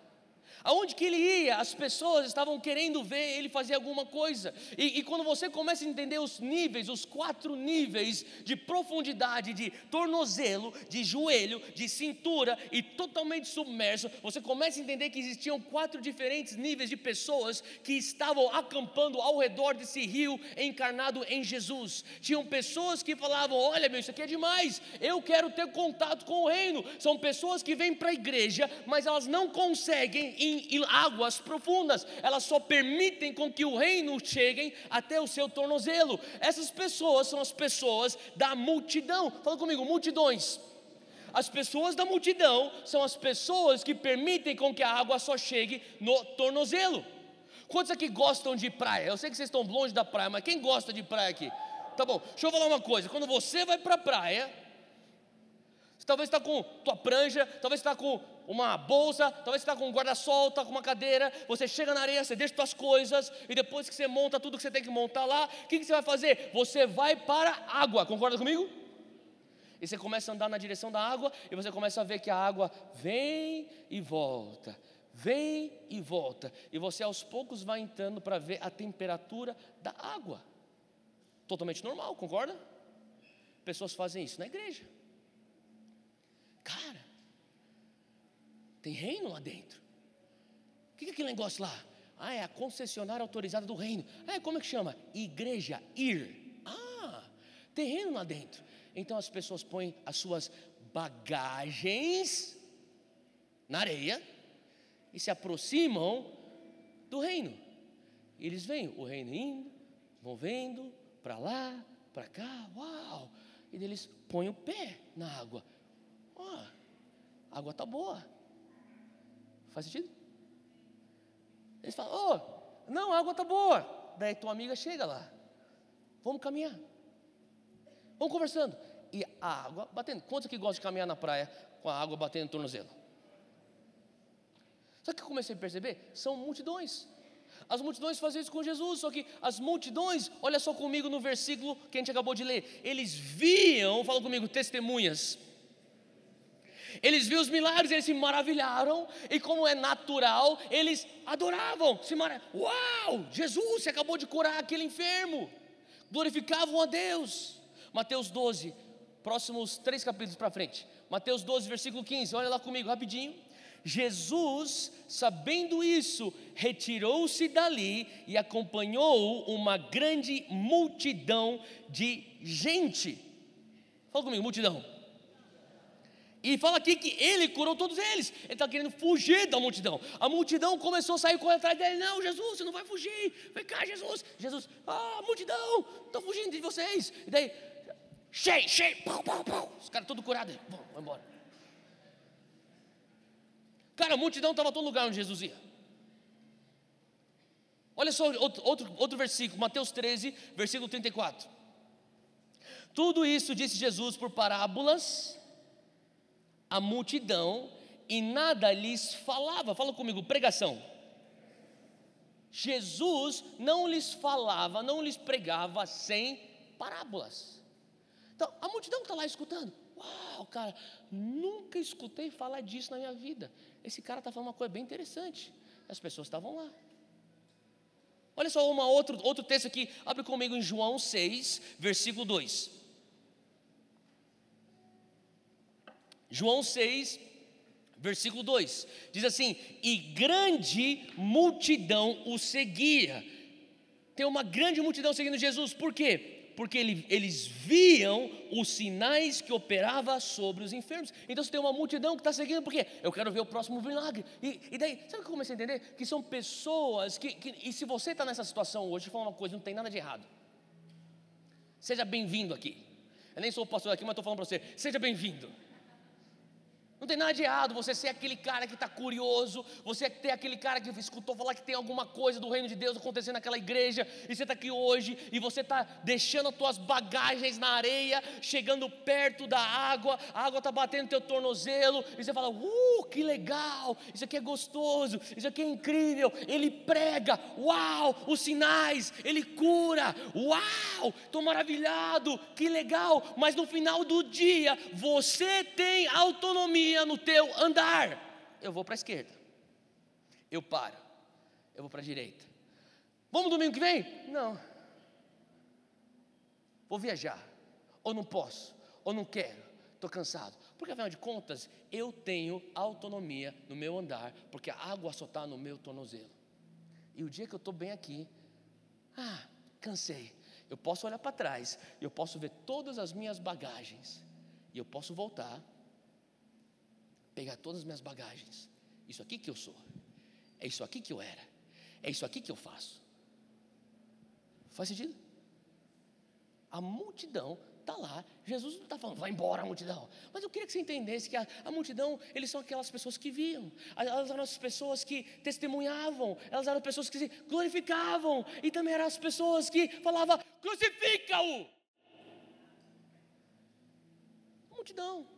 Aonde que ele ia, as pessoas estavam querendo ver ele fazer alguma coisa. E, e, quando você começa a entender os níveis, os quatro níveis de profundidade, de tornozelo, de joelho, de cintura e totalmente submerso, você começa a entender que existiam quatro diferentes níveis de pessoas que estavam acampando ao redor desse rio encarnado em Jesus. Tinham pessoas que falavam: Olha, meu, isso aqui é demais, eu quero ter contato com o reino. São pessoas que vêm para a igreja, mas elas não conseguem em águas profundas, elas só permitem com que o reino chegue até o seu tornozelo. Essas pessoas são as pessoas da multidão. Fala comigo, multidões. As pessoas da multidão são as pessoas que permitem com que a água só chegue no tornozelo. Quantos aqui gostam de praia? Eu sei que vocês estão longe da praia, mas quem gosta de praia aqui? Tá bom, deixa eu falar uma coisa. Quando você vai para a praia, você talvez está com tua prancha, talvez está com uma bolsa, talvez está com um guarda-sol, está com uma cadeira, você chega na areia, você deixa suas coisas, e depois que você monta tudo que você tem que montar lá, o que, que você vai fazer? Você vai para a água, concorda comigo? E você começa a andar na direção da água, e você começa a ver que a água vem e volta, vem e volta, e você aos poucos vai entrando para ver a temperatura da água. Totalmente normal, concorda? Pessoas fazem isso na igreja. Cara, tem reino lá dentro. O que é aquele negócio lá? Ah, é a concessionária autorizada do reino. Ah, como é que chama? Igreja, ir. Ah, tem reino lá dentro. Então as pessoas põem as suas bagagens na areia e se aproximam do reino. Eles veem o reino indo, vão vendo para lá, para cá, uau! E eles põem o pé na água. Ó, a água tá boa. Faz sentido? Eles falam, oh, não, a água está boa. Daí tua amiga chega lá. Vamos caminhar. Vamos conversando. E a água batendo. Quantos que gostam de caminhar na praia com a água batendo no tornozelo? Sabe o que eu comecei a perceber? São multidões. As multidões faziam isso com Jesus, só que as multidões, olha só comigo no versículo que a gente acabou de ler, eles viam, fala comigo, testemunhas eles viram os milagres, eles se maravilharam, e como é natural, eles adoravam, se maravilhavam. Uau, Jesus, você acabou de curar aquele enfermo. Glorificavam a Deus. Mateus 12, próximos três capítulos para frente. Mateus 12, versículo 15, olha lá comigo rapidinho. Jesus, sabendo isso, retirou-se dali e acompanhou uma grande multidão de gente. Fala comigo, multidão. E fala aqui que ele curou todos eles. Ele está querendo fugir da multidão. A multidão começou a sair correndo atrás dele. Não, Jesus, você não vai fugir. Vem cá, Jesus. Jesus, ah, multidão, estou fugindo de vocês. E daí, cheio, cheio, pau, pau, pau. Os caras todos curados. Vão, vão embora. Cara, a multidão estava todo lugar onde Jesus ia. Olha só outro, outro, outro versículo, Mateus 13, versículo 34. Tudo isso disse Jesus por parábolas a multidão e nada lhes falava. Fala comigo, pregação. Jesus não lhes falava, não lhes pregava sem parábolas. Então, a multidão está lá escutando. Uau, cara, nunca escutei falar disso na minha vida. Esse cara está falando uma coisa bem interessante. As pessoas estavam lá. Olha só uma outro, outro texto aqui, abre comigo em João 6, versículo 2. João 6, versículo 2, diz assim: E grande multidão o seguia. Tem uma grande multidão seguindo Jesus, por quê? Porque ele, eles viam os sinais que operava sobre os enfermos. Então você tem uma multidão que está seguindo, porque eu quero ver o próximo milagre. E, e daí, sabe o que eu comecei a entender? Que são pessoas que, que e se você está nessa situação hoje, falar uma coisa, não tem nada de errado. Seja bem-vindo aqui. Eu nem sou o pastor aqui, mas estou falando para você, seja bem-vindo. Não tem nada de errado você ser aquele cara que está curioso, você ter aquele cara que escutou falar que tem alguma coisa do reino de Deus acontecendo naquela igreja, e você está aqui hoje, e você está deixando as tuas bagagens na areia, chegando perto da água, a água está batendo no teu tornozelo, e você fala, uh, que legal, isso aqui é gostoso, isso aqui é incrível, ele prega, uau, os sinais, ele cura, uau, estou maravilhado, que legal, mas no final do dia, você tem autonomia no teu andar. Eu vou para a esquerda. eu paro. Eu vou para a direita. Vamos domingo que vem? Não. Vou viajar. Ou não posso. Ou não quero. Estou cansado. Porque afinal de contas, eu tenho autonomia no meu andar, porque a água só está no meu tornozelo. E o dia que eu estou bem aqui, ah, cansei. Eu posso olhar para trás, eu posso ver todas as minhas bagagens, e eu posso voltar, pegar todas as minhas bagagens. Isso aqui que eu sou, é isso aqui que eu era, é isso aqui que eu faço. Faz sentido? A multidão está lá. Jesus não está falando, vai embora a multidão. Mas eu queria que você entendesse que a, a, multidão, eles são aquelas pessoas que viam, elas eram as pessoas que testemunhavam, elas eram pessoas que se glorificavam, e também eram as pessoas que falavam, crucifica-o. Multidão.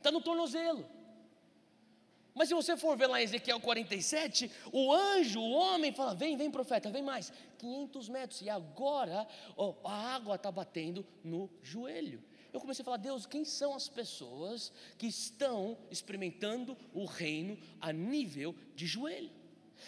Está no tornozelo. Mas se você for ver lá em Ezequiel 47, o anjo, o homem, fala: Vem, vem, profeta, vem mais. 500 metros. E agora ó, a água está batendo no joelho. Eu comecei a falar: Deus, quem são as pessoas que estão experimentando o reino a nível de joelho?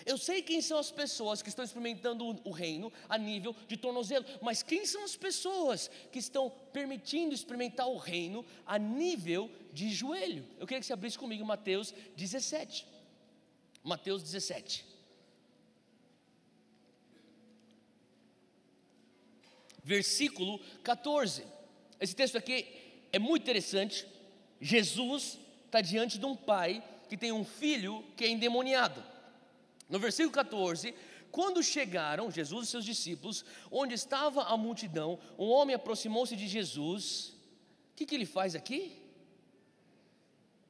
Eu sei quem são as pessoas que estão experimentando o reino a nível de tornozelo, mas quem são as pessoas que estão permitindo experimentar o reino a nível de joelho? Eu queria que você abrisse comigo Mateus 17. Mateus 17. Versículo 14. Esse texto aqui é muito interessante. Jesus está diante de um pai que tem um filho que é endemoniado. No versículo 14, quando chegaram Jesus e seus discípulos, onde estava a multidão, um homem aproximou-se de Jesus. O que, que ele faz aqui?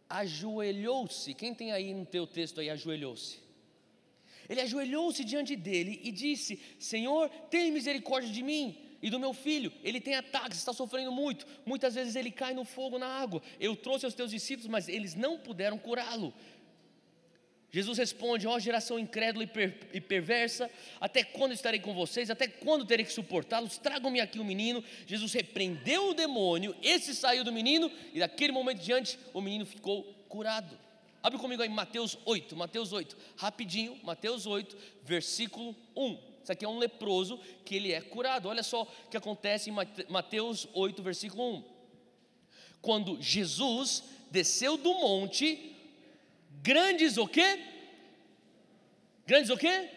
Ajoelhou-se. Quem tem aí no teu texto aí, ajoelhou-se? Ele ajoelhou-se diante dele e disse: Senhor, tem misericórdia de mim e do meu filho. Ele tem ataques, está sofrendo muito. Muitas vezes ele cai no fogo, na água. Eu trouxe aos teus discípulos, mas eles não puderam curá-lo. Jesus responde: Ó oh, geração incrédula e, per, e, perversa, até quando estarei com vocês? Até quando terei que suportá-los? Tragam-me aqui o menino. Jesus repreendeu o demônio, esse saiu do menino, e daquele momento diante o menino ficou curado. Abre comigo aí Mateus 8, Mateus 8, rapidinho, Mateus 8, versículo 1. Isso aqui é um leproso que ele é curado. Olha só o que acontece em Mateus 8, versículo 1. Quando Jesus desceu do monte, Grandes o quê? Grandes o quê?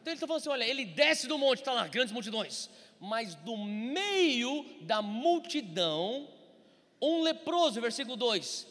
Então ele está falando assim: olha, ele desce do monte, está lá, grandes multidões. Mas do meio da multidão, um leproso, versículo 2: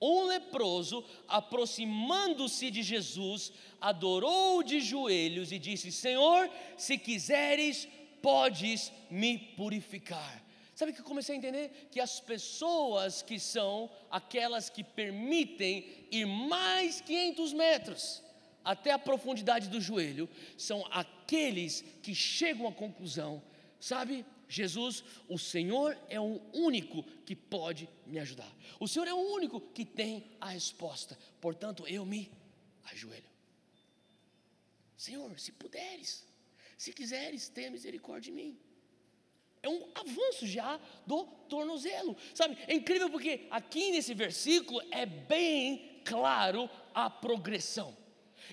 um leproso, aproximando-se de Jesus, adorou de joelhos e disse: Senhor, se quiseres, podes me purificar. Sabe que eu comecei a entender? Que as pessoas que são aquelas que permitem ir mais 500 metros até a profundidade do joelho, são aqueles que chegam à conclusão, sabe? Jesus, o Senhor é o único que pode me ajudar. O Senhor é o único que tem a resposta. Portanto, eu me ajoelho. Senhor, se puderes, se quiseres, tenha misericórdia de mim. É um avanço já do tornozelo, sabe? É incrível porque aqui nesse versículo é bem claro a progressão.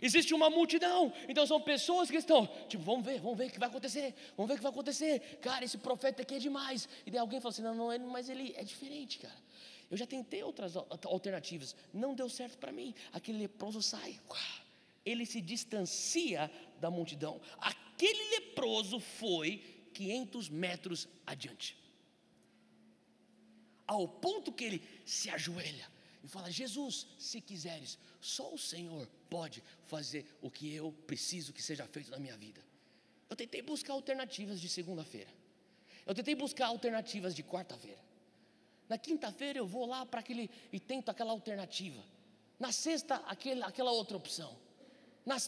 Existe uma multidão, então são pessoas que estão, tipo, vamos ver, vamos ver o que vai acontecer, vamos ver o que vai acontecer. Cara, esse profeta aqui é demais. E daí alguém fala assim: não, não, mas ele é diferente, cara. Eu já tentei outras alternativas, não deu certo para mim. Aquele leproso sai, ele se distancia da multidão. Aquele leproso foi 500 metros adiante. Ao ponto que ele se ajoelha e fala: Jesus, se quiseres, só o Senhor pode fazer o que eu preciso que seja feito na minha vida. Eu tentei buscar alternativas de segunda-feira. Eu tentei buscar alternativas de quarta-feira. Na quinta-feira eu vou lá para aquele e tento aquela alternativa. Na sexta, aquele, aquela outra opção.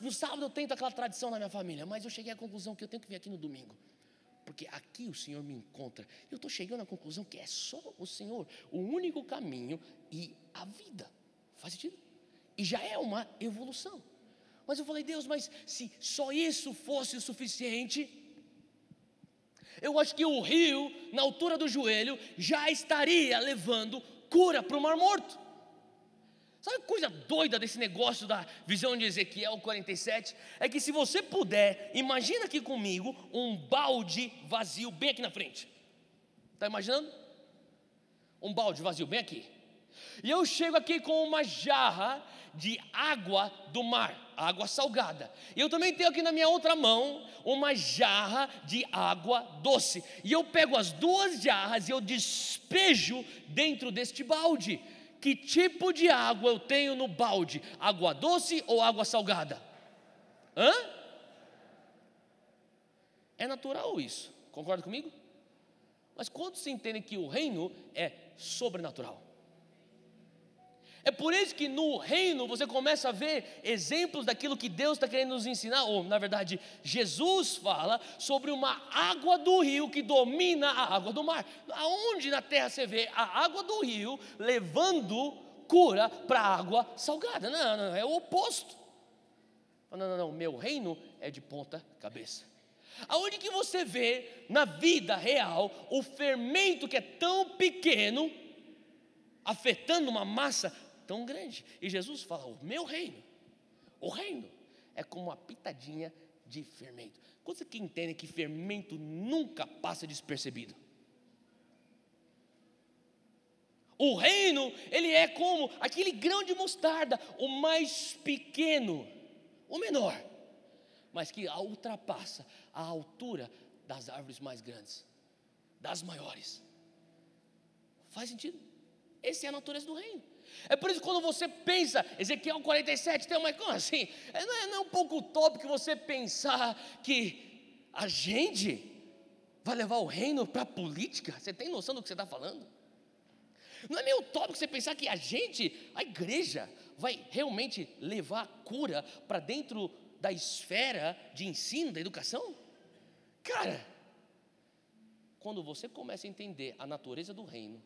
no sábado eu tento aquela tradição na minha família. Mas eu cheguei à conclusão que eu tenho que vir aqui no domingo porque aqui o Senhor me encontra. Eu estou chegando à conclusão que é só o Senhor, o único caminho e a vida. Faz sentido? E já é uma evolução. Mas eu falei, Deus, mas se só isso fosse o suficiente, eu acho que o rio, na altura do joelho, já estaria levando cura para o mar morto. Sabe a coisa doida desse negócio da visão de Ezequiel 47? É que se você puder, imagina aqui comigo um balde vazio bem aqui na frente. Está imaginando? Um balde vazio bem aqui. E eu chego aqui com uma jarra de água do mar, água salgada. E eu também tenho aqui na minha outra mão uma jarra de água doce. E eu pego as duas jarras e eu despejo dentro deste balde que tipo de água eu tenho no balde? Água doce ou água salgada? Hã? É natural isso, concorda comigo? Mas quantos entendem que o reino é sobrenatural? É por isso que no reino você começa a ver exemplos daquilo que Deus está querendo nos ensinar, ou na verdade, Jesus fala sobre uma água do rio que domina a água do mar. Aonde na terra você vê a água do rio levando cura para a água salgada? Não, não, é o oposto. Não, não, não, meu reino é de ponta cabeça. Aonde que você vê na vida real o fermento que é tão pequeno afetando uma massa tão grande. E Jesus fala: o meu reino, o reino é como uma pitadinha de fermento. Quantos que entendem que fermento nunca passa despercebido? O reino, ele é como aquele grão de mostarda, o mais pequeno, o menor, mas que ultrapassa a altura das árvores mais grandes, das maiores. Faz sentido? Essa é a natureza do reino. É por isso que quando você pensa, Ezequiel 47 tem uma como assim? É, não, é, não é um pouco utópico você pensar que a gente vai levar o reino para a política? Você tem noção do que você está falando? Não é meio utópico você pensar que a gente, a igreja, vai realmente levar a cura para dentro da esfera de ensino, da educação? Cara, quando você começa a entender a natureza do reino,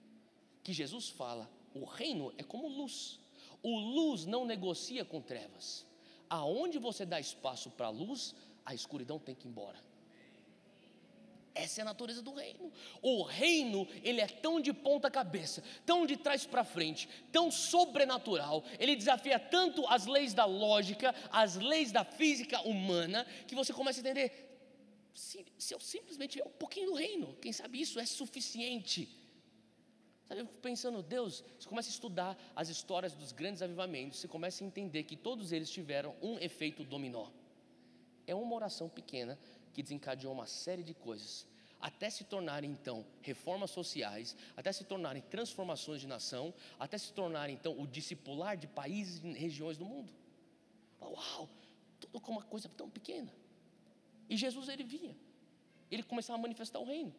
que Jesus fala, o reino é como luz. O luz não negocia com trevas. Aonde você dá espaço para a luz, a escuridão tem que ir embora. Essa é a natureza do reino. O reino, ele é tão de ponta cabeça, tão de trás para frente, tão sobrenatural. Ele desafia tanto as leis da lógica, as leis da física humana, que você começa a entender. Se, se eu simplesmente tiver um pouquinho do reino, quem sabe isso é suficiente Sabe, eu fico pensando, Deus, você começa a estudar as histórias dos grandes avivamentos, você começa a entender que todos eles tiveram um efeito dominó. É uma oração pequena que desencadeou uma série de coisas, até se tornarem então reformas sociais, até se tornarem transformações de nação, até se tornarem então o discipular de países e regiões do mundo. Uau, tudo com uma coisa tão pequena. E Jesus ele vinha, ele começava a manifestar o reino.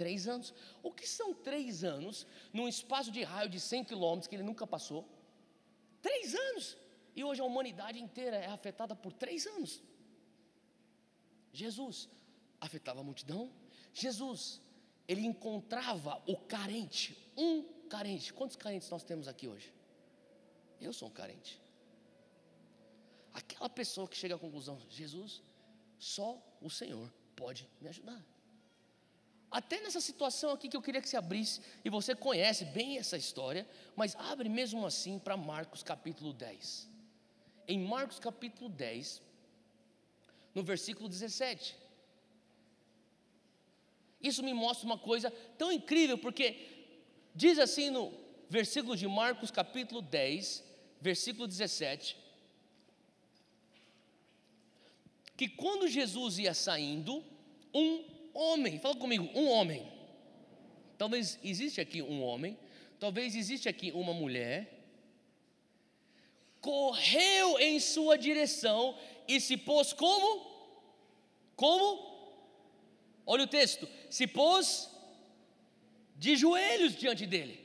Três anos. O que são três anos num espaço de raio de 100 quilômetros que ele nunca passou? Três anos. E hoje a humanidade inteira é afetada por três anos. Jesus afetava a multidão. Jesus, ele encontrava o carente, um carente. Quantos carentes nós temos aqui hoje? Eu sou um carente. Aquela pessoa que chega à conclusão: Jesus, só o Senhor pode me ajudar. Até nessa situação aqui que eu queria que você abrisse, e você conhece bem essa história, mas abre mesmo assim para Marcos capítulo 10. Em Marcos capítulo 10, no versículo 17. Isso me mostra uma coisa tão incrível, porque diz assim no versículo de Marcos capítulo 10, versículo 17, que quando Jesus ia saindo, um homem, fala comigo, um homem. Talvez existe aqui um homem, talvez existe aqui uma mulher. Correu em sua direção e se pôs como? Como? Olha o texto. Se pôs de joelhos diante dele.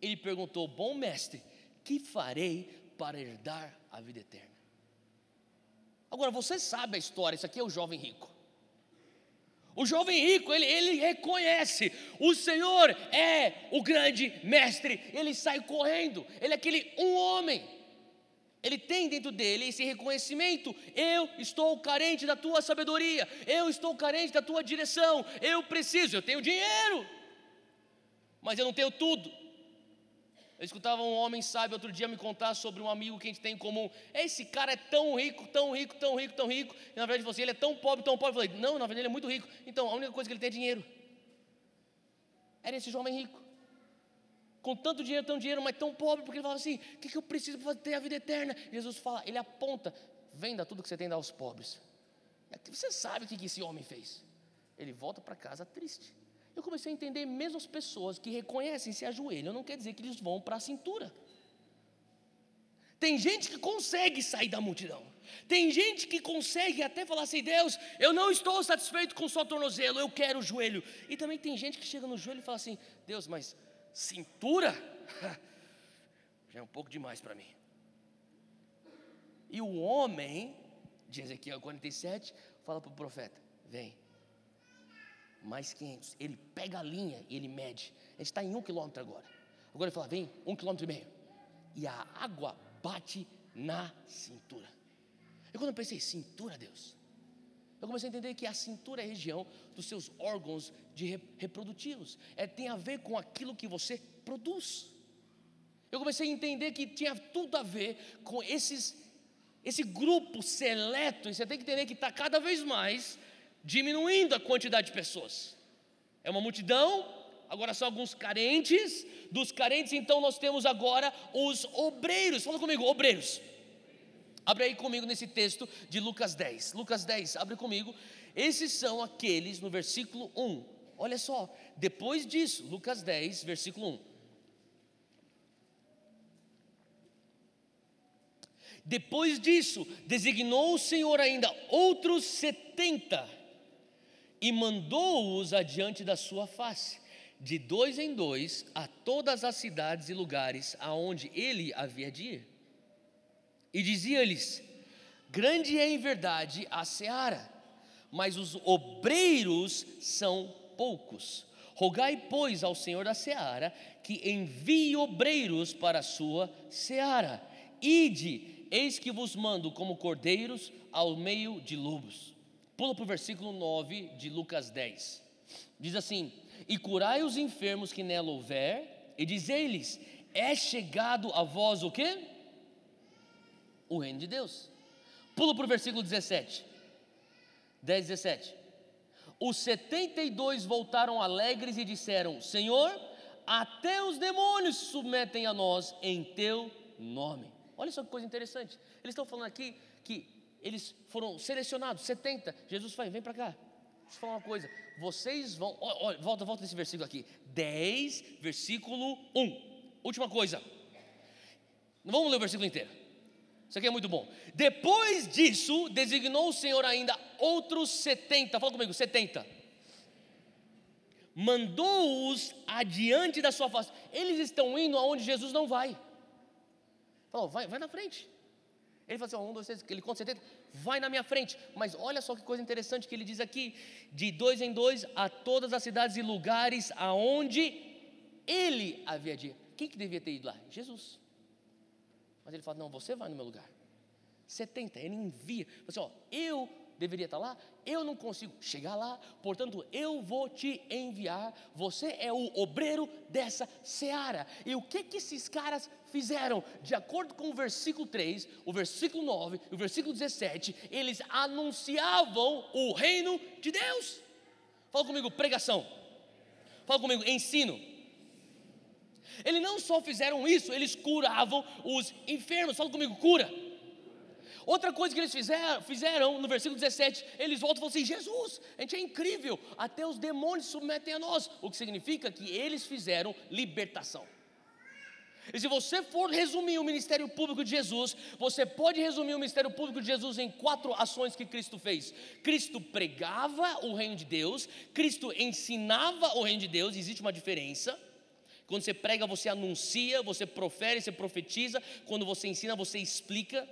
Ele perguntou: Bom mestre, que farei para herdar a vida eterna? Agora você sabe a história, isso aqui é o jovem rico. O jovem rico, ele, ele reconhece: o Senhor é o grande mestre. Ele sai correndo, ele é aquele um homem. Ele tem dentro dele esse reconhecimento: eu estou carente da tua sabedoria, eu estou carente da tua direção, eu preciso, eu tenho dinheiro, mas eu não tenho tudo. Eu escutava um homem sábio outro dia me contar sobre um amigo que a gente tem em comum. Esse cara é tão rico, tão rico, tão rico, tão rico. E na verdade você, ele é tão pobre, tão pobre. Eu falei, não, na verdade ele é muito rico. Então a única coisa que ele tem é dinheiro. Era esse jovem rico. Com tanto dinheiro, tão dinheiro, mas tão pobre, porque ele falava assim: o que, que eu preciso para ter a vida eterna? Jesus fala, ele aponta, venda tudo que você tem e aos pobres. Você sabe o que, que esse homem fez? Ele volta para casa triste eu comecei a entender mesmo as pessoas que reconhecem se ajoelham, não quer dizer que eles vão para a cintura. Tem gente que consegue sair da multidão. Tem gente que consegue até falar assim: Deus, eu não estou satisfeito com só tornozelo, eu quero o joelho. E também tem gente que chega no joelho e fala assim: Deus, mas cintura? *laughs* Já é um pouco demais para mim. E o homem, de Ezequiel 47, fala para o profeta: Vem, mais 500. Ele pega a linha e ele mede. A gente está em um quilômetro agora. Agora ele fala, vem, um quilômetro e meio. E a água bate na cintura. E quando eu pensei, cintura, Deus, eu comecei a entender que a cintura é a região dos seus órgãos de reprodutivos. É, tem a ver com aquilo que você produz. Eu comecei a entender que tinha tudo a ver com esses, esse grupo seleto. E você tem que entender que está cada vez mais diminuindo a quantidade de pessoas. É uma multidão, agora são alguns carentes. Dos carentes, então, nós temos agora os obreiros. Fala comigo, obreiros. Abre aí comigo nesse texto de Lucas 10. Lucas 10, abre comigo. Esses são aqueles no versículo 1. Olha só, depois disso, Lucas 10, versículo 1. Depois disso, designou o Senhor ainda outros setenta e mandou-os adiante da sua face, de dois em dois, a todas as cidades e lugares aonde ele havia de ir. E dizia-lhes: Grande é em verdade a seara, mas os obreiros são poucos. Rogai, pois, ao Senhor da seara que envie obreiros para a sua seara. Ide, eis que vos mando como cordeiros ao meio de lobos. Pula para o versículo 9 de Lucas 10. Diz assim: E curai os enfermos que nela houver, e dizei-lhes: É chegado a vós o quê? O reino de Deus. Pula para o versículo 17. 10, 17. Os 72 voltaram alegres e disseram: Senhor, até os demônios se submetem a nós em teu nome. Olha só que coisa interessante. Eles estão falando aqui que eles foram selecionados, 70. Jesus fala: vem para cá. Deixa eu falar uma coisa. Vocês vão. Olha, volta, volta nesse versículo aqui. 10, versículo 1. Última coisa. Não vamos ler o versículo inteiro. Isso aqui é muito bom. Depois disso, designou o Senhor ainda outros 70. Fala comigo, 70. Mandou-os adiante da sua face. Eles estão indo aonde Jesus não vai. Falou, vai, vai na frente. Ele fala assim: um, dois, três, ele conta 70, vai na minha frente. Mas olha só que coisa interessante que ele diz aqui: de dois em dois a todas as cidades e lugares aonde ele havia de ir. Quem que devia ter ido lá? Jesus. Mas ele fala: não, você vai no meu lugar. 70, ele envia. Assim, ó, eu deveria estar lá, eu não consigo chegar lá, portanto eu vou te enviar. Você é o obreiro dessa seara. E o que que esses caras fizeram? De acordo com o versículo 3, o versículo 9 e o versículo 17, eles anunciavam o reino de Deus. Fala comigo, pregação. Fala comigo, ensino. Eles não só fizeram isso, eles curavam os enfermos. Fala comigo, cura Outra coisa que eles fizeram, fizeram no versículo 17, eles voltam e falam assim: Jesus, a gente é incrível, até os demônios submetem a nós, o que significa que eles fizeram libertação. E se você for resumir o ministério público de Jesus, você pode resumir o ministério público de Jesus em quatro ações que Cristo fez: Cristo pregava o reino de Deus, Cristo ensinava o reino de Deus, existe uma diferença. Quando você prega, você anuncia, você profere, você profetiza, quando você ensina, você explica.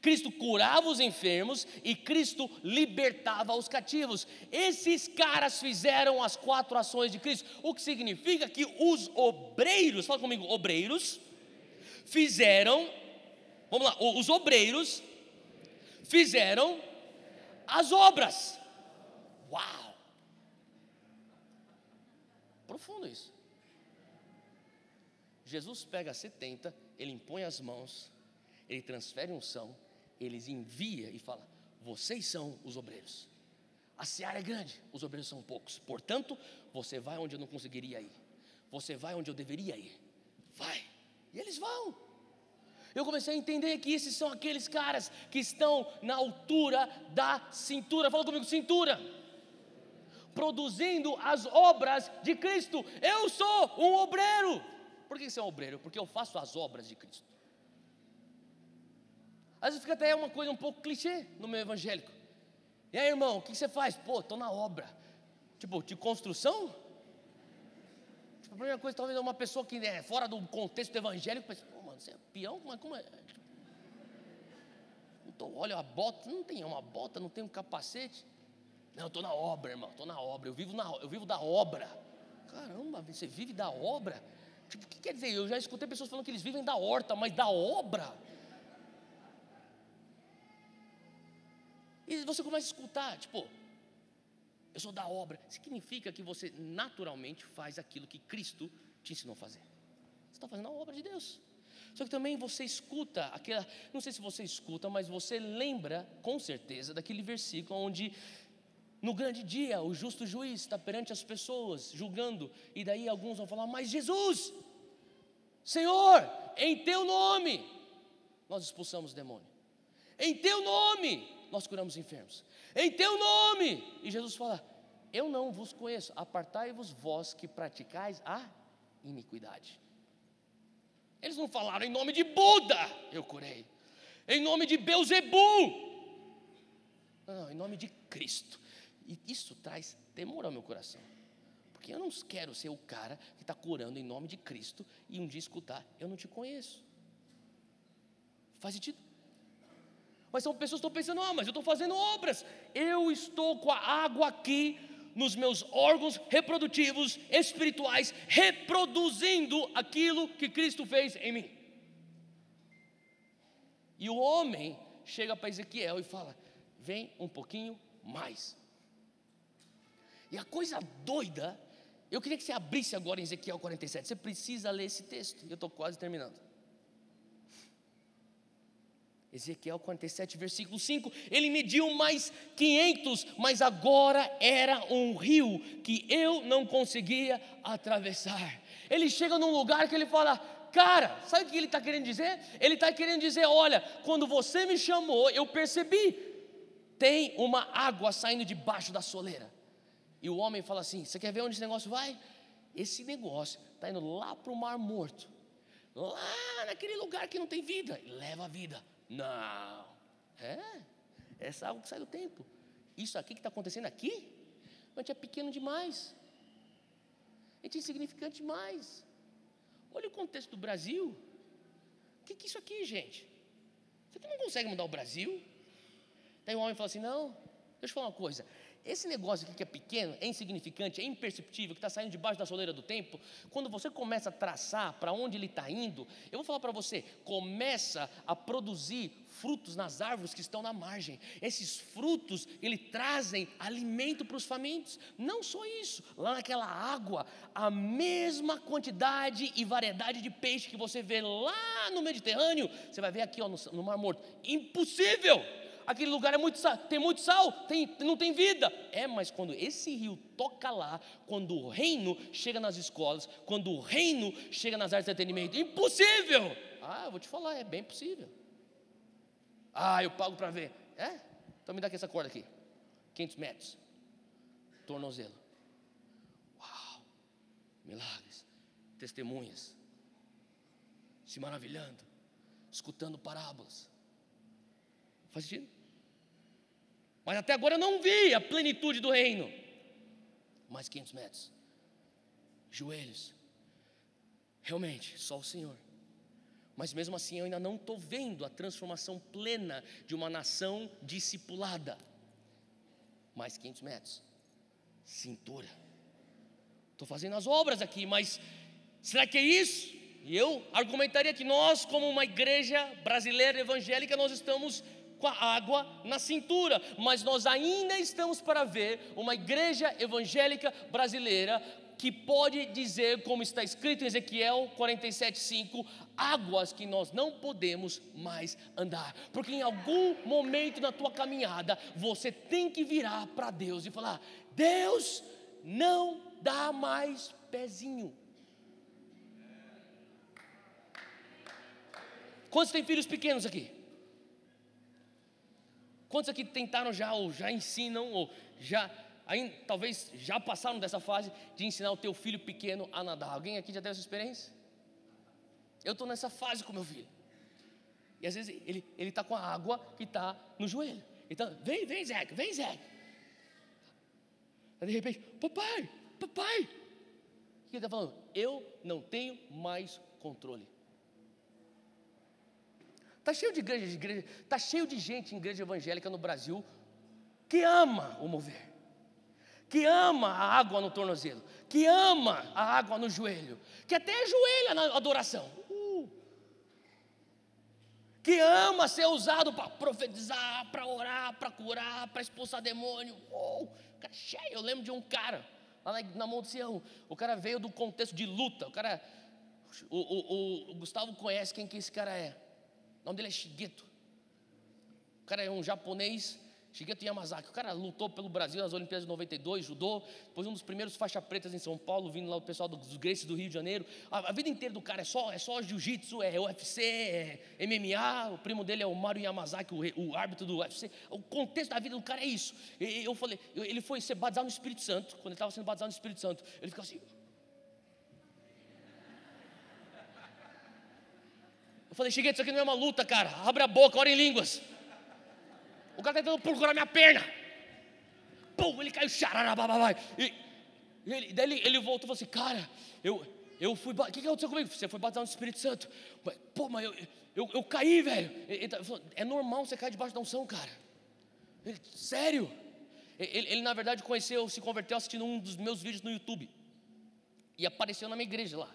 Cristo curava os enfermos e Cristo libertava os cativos. Esses caras fizeram as quatro ações de Cristo, o que significa que os obreiros, fala comigo, obreiros, fizeram, vamos lá, os obreiros fizeram as obras. Uau! Profundo isso. Jesus pega 70, ele impõe as mãos, ele transfere unção, eles envia e fala: vocês são os obreiros. A seara é grande, os obreiros são poucos. Portanto, você vai onde eu não conseguiria ir. Você vai onde eu deveria ir. Vai. E eles vão. Eu comecei a entender que esses são aqueles caras que estão na altura da cintura. Fala comigo, cintura. Produzindo as obras de Cristo. Eu sou um obreiro. Por que você é um obreiro? Porque eu faço as obras de Cristo. Às vezes fica até uma coisa um pouco clichê no meu evangélico. E aí, irmão, o que você faz? Pô, estou na obra. Tipo, de construção? Tipo, a primeira coisa, talvez é uma pessoa que é fora do contexto evangélico, pensa, pô, mano, você é peão? Como é? Então, olha a bota, não tem uma bota, não tem um capacete. Não, eu estou na obra, irmão, estou na obra, eu vivo, na, eu vivo da obra. Caramba, você vive da obra? Tipo, o que quer dizer? Eu já escutei pessoas falando que eles vivem da horta, mas da obra. E você começa a escutar, tipo, eu sou da obra. Significa que você naturalmente faz aquilo que Cristo te ensinou a fazer. Você está fazendo a obra de Deus. Só que também você escuta aquela, não sei se você escuta, mas você lembra com certeza daquele versículo onde no grande dia, o justo juiz está perante as pessoas, julgando, e daí alguns vão falar: Mas Jesus, Senhor, em teu nome, nós expulsamos demônio, em teu nome, nós curamos enfermos, em teu nome, e Jesus fala: Eu não vos conheço, apartai-vos vós que praticais a iniquidade. Eles não falaram em nome de Buda, eu curei, em nome de Beuzebu, não, não, em nome de Cristo. E isso traz temor ao meu coração. Porque eu não quero ser o cara que está curando em nome de Cristo e um dia escutar, eu não te conheço. Faz sentido? Mas são pessoas que estão pensando, ah, mas eu estou fazendo obras. Eu estou com a água aqui nos meus órgãos reprodutivos espirituais, reproduzindo aquilo que Cristo fez em mim. E o homem chega para Ezequiel e fala: vem um pouquinho mais. E a coisa doida, eu queria que você abrisse agora em Ezequiel 47. Você precisa ler esse texto. Eu estou quase terminando. Ezequiel 47, versículo 5: Ele mediu mais 500, mas agora era um rio que eu não conseguia atravessar. Ele chega num lugar que ele fala: Cara, sabe o que ele está querendo dizer? Ele está querendo dizer: Olha, quando você me chamou, eu percebi, tem uma água saindo debaixo da soleira. E o homem fala assim: Você quer ver onde esse negócio vai? Esse negócio está indo lá para o Mar Morto, lá naquele lugar que não tem vida, leva a vida. Não, é, essa água que sai do templo. Isso aqui que está acontecendo aqui, a gente é pequeno demais, a gente é insignificante demais. Olha o contexto do Brasil. O que, que é isso aqui, gente? Você não consegue mudar o Brasil? Daí um homem fala assim: Não, deixa eu falar uma coisa. Esse negócio aqui que é pequeno, é insignificante, é imperceptível, que está saindo debaixo da soleira do tempo, quando você começa a traçar para onde ele está indo, eu vou falar para você, começa a produzir frutos nas árvores que estão na margem. Esses frutos, ele trazem alimento para os famintos. Não só isso, lá naquela água, a mesma quantidade e variedade de peixe que você vê lá no Mediterrâneo, você vai ver aqui ó, no, no Mar Morto. Impossível! Aquele lugar é muito tem muito sal, tem, não tem vida. É, mas quando esse rio toca lá, quando o reino chega nas escolas, quando o reino chega nas artes de entretenimento, impossível! Ah, eu vou te falar, é bem possível. Ah, eu pago para ver. É? Então me dá aqui essa corda aqui. 500 metros. Tornozelo. Uau! Milagres. Testemunhas. Se maravilhando. Escutando parábolas. Faz sentido? Mas até agora eu não vi a plenitude do reino. Mais 500 metros. Joelhos. Realmente, só o Senhor. Mas mesmo assim eu ainda não estou vendo a transformação plena de uma nação discipulada. Mais 500 metros. Cintura. Estou fazendo as obras aqui, mas será que é isso? E eu argumentaria que nós, como uma igreja brasileira evangélica, nós estamos com a água na cintura, mas nós ainda estamos para ver uma igreja evangélica brasileira que pode dizer, como está escrito em Ezequiel 47,5, águas que nós não podemos mais andar, porque em algum momento na tua caminhada você tem que virar para Deus e falar: Deus, não dá mais pezinho. Quantos têm filhos pequenos aqui? Quantos aqui tentaram já, ou já ensinam, ou já, aí, talvez já passaram dessa fase de ensinar o teu filho pequeno a nadar? Alguém aqui já teve essa experiência? Eu estou nessa fase com meu filho. E às vezes ele está com a água que está no joelho. Então, vem, vem, Zeca, vem, Zeca. Aí de repente, papai, papai. O que ele está falando? Eu não tenho mais controle. Está cheio de igreja, de igreja, está cheio de gente em igreja evangélica no Brasil que ama o mover, que ama a água no tornozelo, que ama a água no joelho, que até ajoelha na adoração, uh, que ama ser usado para profetizar, para orar, para curar, para expulsar demônio. Uh, cara cheio. Eu lembro de um cara lá na, na Monte Sião, o cara veio do contexto de luta, o cara, o, o, o Gustavo conhece quem que esse cara é nome dele é Shigeto. O cara é um japonês, Shigeto Yamazaki. O cara lutou pelo Brasil nas Olimpíadas de 92, judô, depois um dos primeiros faixa pretas em São Paulo, vindo lá o pessoal dos Graces do Rio de Janeiro. A, a, vida inteira do cara é só, é só jiu-jitsu, é UFC, é MMA. O primo dele é o Mario Yamazaki, o, o árbitro do UFC. O contexto da vida do cara é isso. E, eu falei, ele foi ser batizado no Espírito Santo. Quando ele estava sendo batizado no Espírito Santo, ele ficou assim. Falei, cheguei, isso aqui não é uma luta, cara. Abre a boca, ora em línguas. O cara está tentando procurar minha perna. Pum, ele caiu, xararababai. E, e ele, daí ele, ele voltou e falou assim, cara, eu, eu fui. O que, que aconteceu comigo? Você foi batizado no Espírito Santo. Pô, mas eu, eu, eu caí, velho. Ele, ele falou, é normal você cair debaixo da unção, cara. Ele, sério? Ele, ele, na verdade, conheceu, se converteu assistindo um dos meus vídeos no YouTube. E apareceu na minha igreja lá.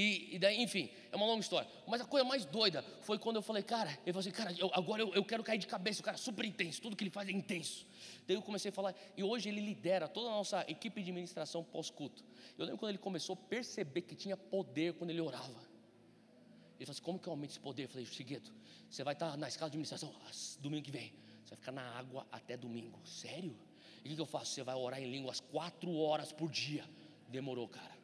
E, e, daí, enfim, é uma longa história. Mas a coisa mais doida foi quando eu falei, cara, ele falou assim, cara, eu, agora eu, eu, quero cair de cabeça, o cara é super intenso, tudo que ele faz é intenso. Daí eu comecei a falar, e hoje ele lidera toda a nossa equipe de administração pós-culto. Eu lembro quando ele começou a perceber que tinha poder quando ele orava. Ele falou assim, como que eu aumento esse poder? Eu falei, Chigueto, você vai estar na escala de administração domingo que vem. Você vai ficar na água até domingo. Sério? E o que eu faço? Você vai orar em línguas quatro horas por dia. Demorou, cara.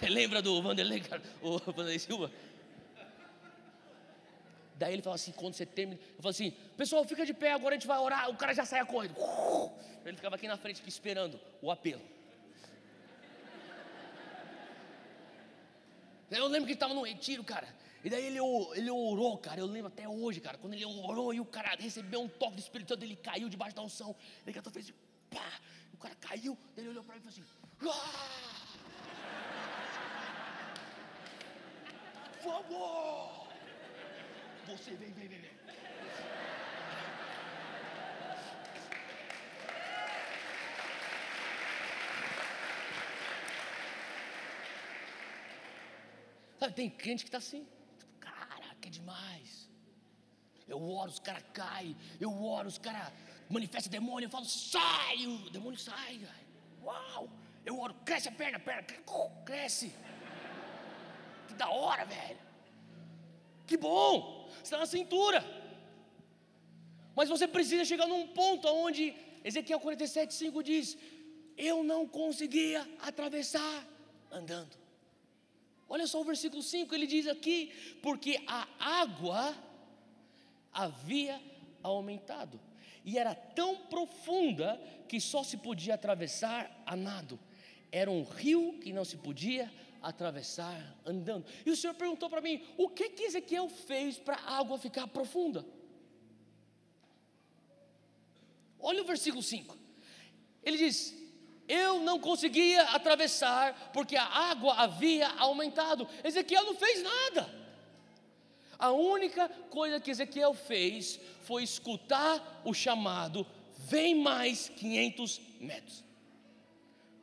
Você lembra do Vanderlei, o Vanderlei Silva? Daí ele fala assim, quando você termina, eu falo assim, pessoal, fica de pé, agora a gente vai orar, o cara já saia correndo. Ele ficava aqui na frente esperando o apelo. Eu lembro que ele estava no retiro, cara. E daí ele, ele orou, cara. Eu lembro até hoje, cara. Quando ele orou e o cara recebeu um toque do Espírito Santo, ele caiu debaixo da unção. Ele cantou, fez pá. O cara caiu, ele olhou para mim e falou assim, ah! Favor. Você vem, vem, vem, vem. Sabe, tem crente que está assim, tipo, caraca, é demais. Eu oro, os caras caem, eu oro, os caras manifestam demônio, eu falo, sai, o demônio sai, uau, eu oro, cresce a perna, a perna, cresce. Da hora, velho. Que bom. Está na cintura. Mas você precisa chegar num ponto onde Ezequiel 47, 5 diz: Eu não conseguia atravessar andando. Olha só o versículo 5, ele diz aqui: Porque a água havia aumentado, e era tão profunda que só se podia atravessar a nado. Era um rio que não se podia atravessar andando. E o Senhor perguntou para mim: o que que Ezequiel fez para a água ficar profunda? Olha o versículo 5. Ele diz: Eu não conseguia atravessar porque a água havia aumentado. Ezequiel não fez nada. A única coisa que Ezequiel fez foi escutar o chamado: vem mais 500 metros.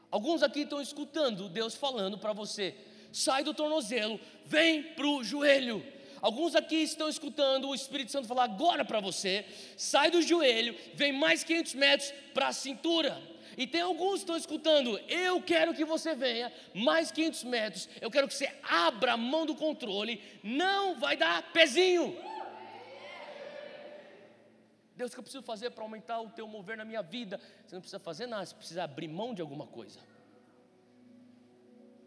Alguns aqui estão escutando Deus falando para você: sai do tornozelo, vem para o joelho. Alguns aqui estão escutando o Espírito Santo falar agora para você: sai do joelho, vem mais 500 metros para a cintura. E tem alguns que estão escutando, eu quero que você venha mais 500 metros, eu quero que você abra a mão do controle, não vai dar pezinho. Deus, o que eu preciso fazer para aumentar o teu mover na minha vida? Você não precisa fazer nada, você precisa abrir mão de alguma coisa.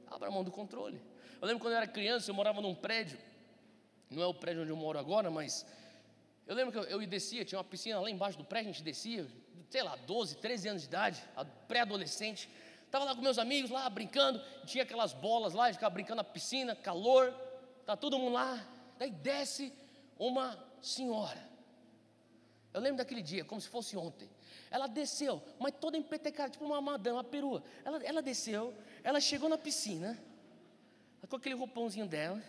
Abra mão do controle. Eu lembro quando eu era criança, eu morava num prédio, não é o prédio onde eu moro agora, mas eu lembro que eu, eu descia, tinha uma piscina lá embaixo do prédio, a gente descia, sei lá, 12, 13 anos de idade, pré-adolescente. Estava lá com meus amigos, lá brincando, tinha aquelas bolas lá, a gente ficava brincando na piscina, calor, tá todo mundo lá. Daí desce uma senhora. Eu lembro daquele dia, como se fosse ontem. Ela desceu, mas toda empetecada, tipo uma madame, uma perua. Ela, ela desceu, ela chegou na piscina, com aquele roupãozinho dela.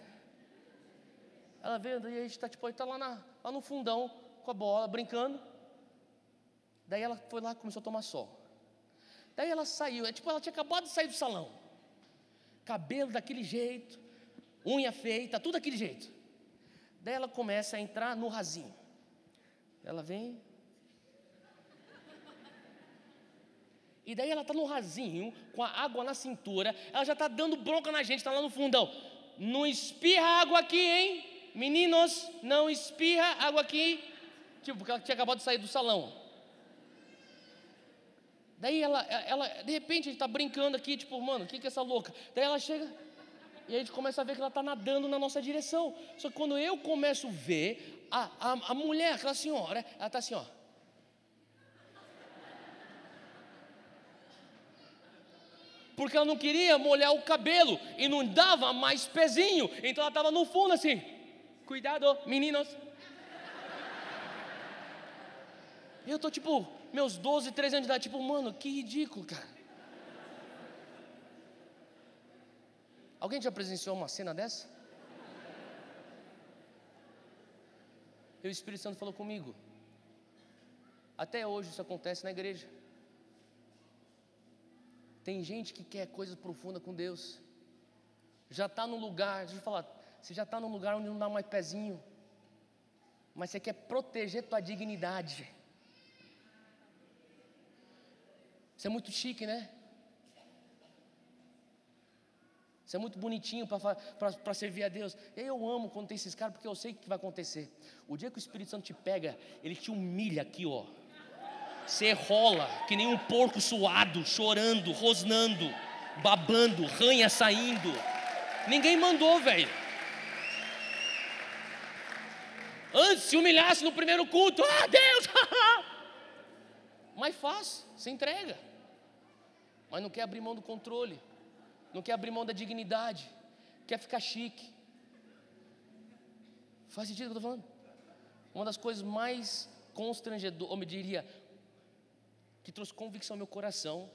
Ela veio, e a gente está tipo, tá lá, na, lá no fundão, com a bola, brincando. Daí ela foi lá e começou a tomar sol. Daí ela saiu, é tipo, ela tinha acabado de sair do salão. Cabelo daquele jeito, unha feita, tudo daquele jeito. Daí ela começa a entrar no rasinho. Ela vem. E daí ela está no rasinho, com a água na cintura, ela já está dando bronca na gente, está lá no fundão. Não espirra água aqui, hein? Meninos, não espirra água aqui. Tipo, porque ela tinha acabado de sair do salão. Daí ela, ela de repente, a gente está brincando aqui, tipo, mano, o que, que é essa louca? Daí ela chega e a gente começa a ver que ela está nadando na nossa direção. Só que quando eu começo a ver, a, a, a mulher, aquela senhora, ela está assim, ó. Porque ela não queria molhar o cabelo e não dava mais pezinho. Então ela estava no fundo assim. Cuidado, meninos. Eu tô tipo, meus 12, 13 anos de idade, tipo, mano, que ridículo, cara. Alguém já presenciou uma cena dessa? E o Espírito Santo falou comigo. Até hoje isso acontece na igreja. Tem gente que quer coisas profundas com Deus. Já está no lugar, deixa eu falar, você já está num lugar onde não dá mais pezinho. Mas você quer proteger tua dignidade. Você é muito chique, né? Você é muito bonitinho para servir a Deus. Eu amo quando tem esses caras, porque eu sei o que vai acontecer. O dia que o Espírito Santo te pega, ele te humilha aqui, ó. Você rola que nem um porco suado, chorando, rosnando, babando, ranha saindo. Ninguém mandou, velho. Antes se humilhasse no primeiro culto, ah, Deus! *laughs* Mas faz, se entrega mas não quer abrir mão do controle, não quer abrir mão da dignidade, quer ficar chique. Faz sentido o que eu estou falando? Uma das coisas mais constrangedoras, ou me diria, que trouxe convicção ao meu coração,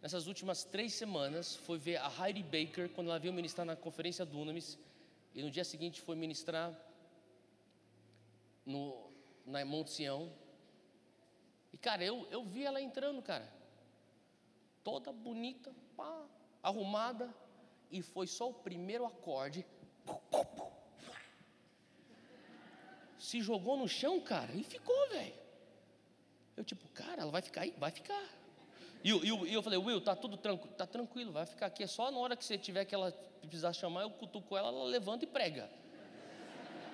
nessas últimas três semanas, foi ver a Heidi Baker, quando ela veio ministrar na conferência Dunamis, e no dia seguinte foi ministrar no, na Monte Sião. E cara, eu, eu vi ela entrando, cara toda bonita, pá, arrumada, e foi só o primeiro acorde. Se jogou no chão, cara, e ficou, velho. Eu, tipo, cara, ela vai ficar aí? Vai ficar. E, e, e eu falei, Will, tá tudo tranquilo, tá tranquilo, vai ficar aqui. É só na hora que você tiver que ela precisar chamar, eu cutuco ela, ela levanta e prega.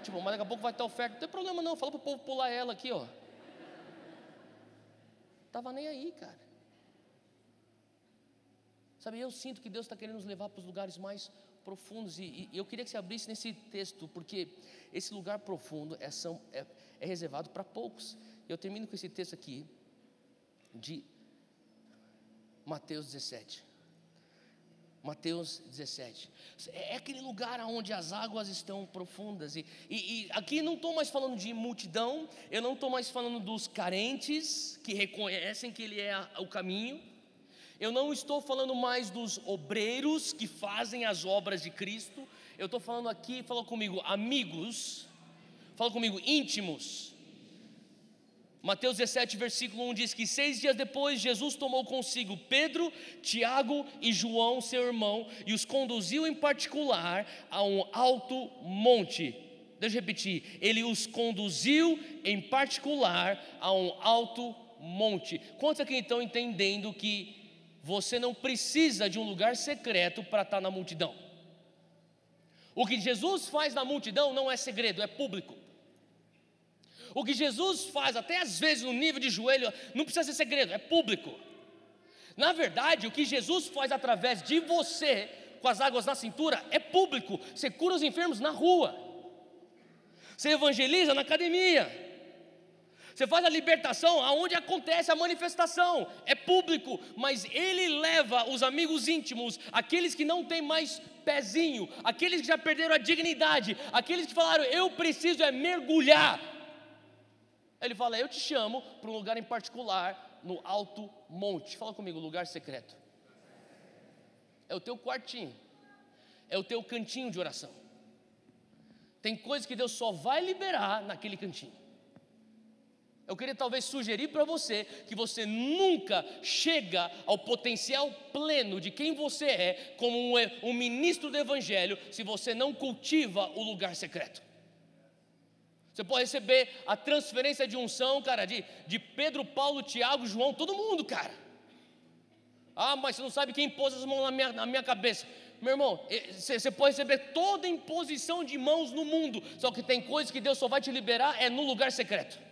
Tipo, mas daqui a pouco vai ter oferta. Não tem problema não, fala pro povo pular ela aqui, ó. Tava nem aí, cara. Sabe, eu sinto que Deus está querendo nos levar para os lugares mais profundos. E, e, eu queria que você abrisse nesse texto, porque esse lugar profundo é, são, é, é reservado para poucos. Eu termino com esse texto aqui, de Mateus 17. Mateus 17. É aquele lugar onde as águas estão profundas. E, e, e aqui não estou mais falando de multidão, eu não estou mais falando dos carentes que reconhecem que Ele é o caminho. Eu não estou falando mais dos obreiros que fazem as obras de Cristo. Eu estou falando aqui, fala comigo, amigos, fala comigo, íntimos. Mateus 17, versículo 1 diz que seis dias depois Jesus tomou consigo Pedro, Tiago e João, seu irmão, e os conduziu em particular a um alto monte. Deixa eu repetir, ele os conduziu em particular a um alto monte. Quantos aqui estão entendendo que você não precisa de um lugar secreto para estar na multidão? O que Jesus faz na multidão não é segredo, é público. O que Jesus faz, até às vezes no nível de joelho, não precisa ser segredo, é público. Na verdade, o que Jesus faz através de você, com as águas na cintura, é público. Você cura os enfermos na rua, você evangeliza na academia, você faz a libertação aonde acontece a manifestação, é público, mas ele leva os amigos íntimos, aqueles que não têm mais pezinho, aqueles que já perderam a dignidade, aqueles que falaram, eu preciso é mergulhar ele fala: Eu te chamo para um lugar em particular, no alto monte. Fala comigo, lugar secreto. É o teu quartinho, é o teu cantinho de oração. Tem coisas que Deus só vai liberar naquele cantinho. Eu queria talvez sugerir para você que você nunca chega ao potencial pleno de quem você é como um, um ministro do Evangelho se você não cultiva o lugar secreto. Você pode receber a transferência de unção, cara, de, de Pedro, Paulo, Tiago, João, todo mundo, cara. Ah, mas você não sabe quem pôs as mãos na minha, na minha cabeça. Meu irmão, você pode receber toda imposição de mãos no mundo, só que tem coisas que Deus só vai te liberar é no lugar secreto.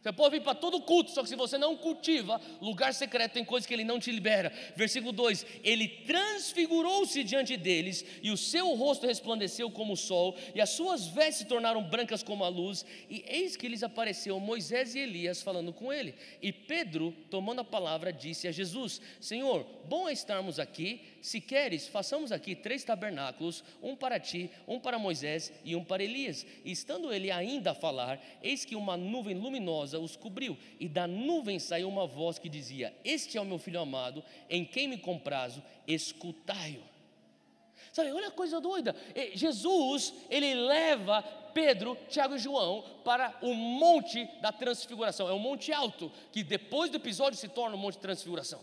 Você pode vir para todo culto, só que se você não cultiva, lugar secreto tem coisas que ele não te libera. Versículo 2: Ele transfigurou-se diante deles, e o seu rosto resplandeceu como o sol, e as suas vestes se tornaram brancas como a luz. E eis que lhes apareceu Moisés e Elias falando com ele. E Pedro, tomando a palavra, disse a Jesus: Senhor, bom é estarmos aqui. Se queres, façamos aqui três tabernáculos: um para ti, um para Moisés e um para Elias. E estando ele ainda a falar, eis que uma nuvem luminosa os cobriu, e da nuvem saiu uma voz que dizia: Este é o meu filho amado, em quem me comprazo, escutai-o. Sabe, olha a coisa doida. Jesus, ele leva Pedro, Tiago e João para o monte da transfiguração. É um monte alto, que depois do episódio se torna um monte de transfiguração.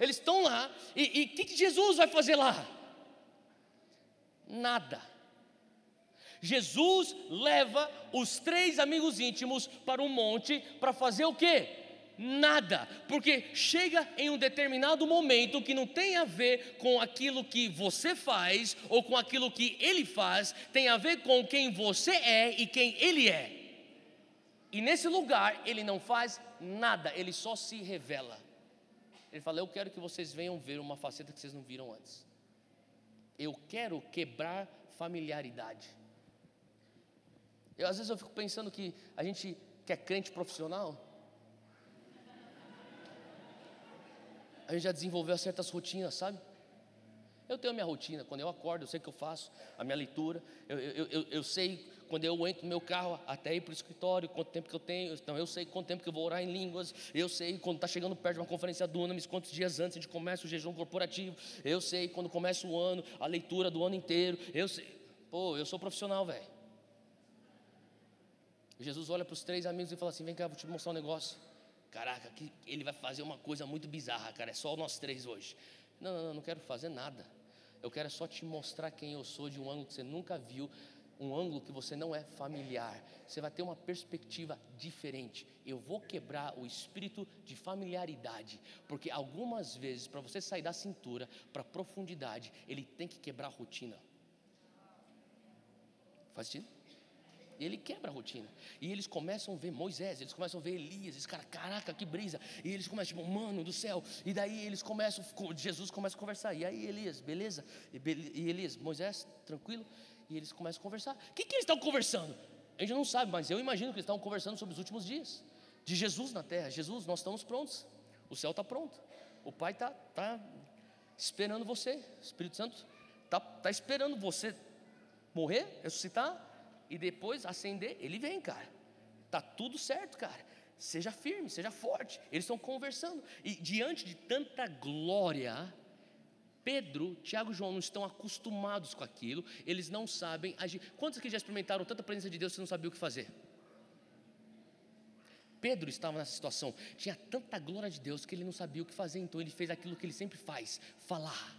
Eles estão lá, e o que, que Jesus vai fazer lá? Nada. Jesus leva os três amigos íntimos para um monte para fazer o quê? Nada, porque chega em um determinado momento que não tem a ver com aquilo que você faz ou com aquilo que ele faz, tem a ver com quem você é e quem ele é. E nesse lugar ele não faz nada, ele só se revela. Ele fala: Eu quero que vocês venham ver uma faceta que vocês não viram antes. Eu quero quebrar familiaridade. Eu, às vezes eu fico pensando que a gente que é crente profissional, a gente já desenvolveu certas rotinas, sabe? Eu tenho a minha rotina, quando eu acordo, eu sei o que eu faço, a minha leitura, eu, eu, eu, eu sei quando eu entro no meu carro até ir para o escritório, quanto tempo que eu tenho, então eu sei quanto tempo que eu vou orar em línguas, eu sei quando está chegando perto de uma conferência do Unamis, quantos dias antes a gente começa o jejum corporativo, eu sei quando começa o ano, a leitura do ano inteiro, eu sei, pô, eu sou profissional, velho. Jesus olha para os três amigos e fala assim: Vem cá, vou te mostrar um negócio. Caraca, que ele vai fazer uma coisa muito bizarra, cara. É só nós três hoje. Não, não, não, não quero fazer nada. Eu quero só te mostrar quem eu sou de um ângulo que você nunca viu, um ângulo que você não é familiar. Você vai ter uma perspectiva diferente. Eu vou quebrar o espírito de familiaridade, porque algumas vezes, para você sair da cintura para profundidade, ele tem que quebrar a rotina. Faz sentido? Ele quebra a rotina. E eles começam a ver Moisés, eles começam a ver Elias, eles, cara, caraca, que brisa. E eles começam, tipo, mano do céu. E daí eles começam, Jesus começa a conversar. E aí, Elias, beleza? E Elias, Moisés, tranquilo? E eles começam a conversar. O que, que eles estão conversando? A gente não sabe, mas eu imagino que eles estão conversando sobre os últimos dias. De Jesus na terra. Jesus, nós estamos prontos. O céu está pronto. O Pai está tá esperando você. O Espírito Santo está tá esperando você morrer, ressuscitar e depois acender, ele vem, cara. Tá tudo certo, cara. Seja firme, seja forte. Eles estão conversando. E diante de tanta glória, Pedro, Tiago e João não estão acostumados com aquilo, eles não sabem agir. Quantos aqui já experimentaram tanta presença de Deus que não sabia o que fazer? Pedro estava nessa situação, tinha tanta glória de Deus que ele não sabia o que fazer, então ele fez aquilo que ele sempre faz: falar.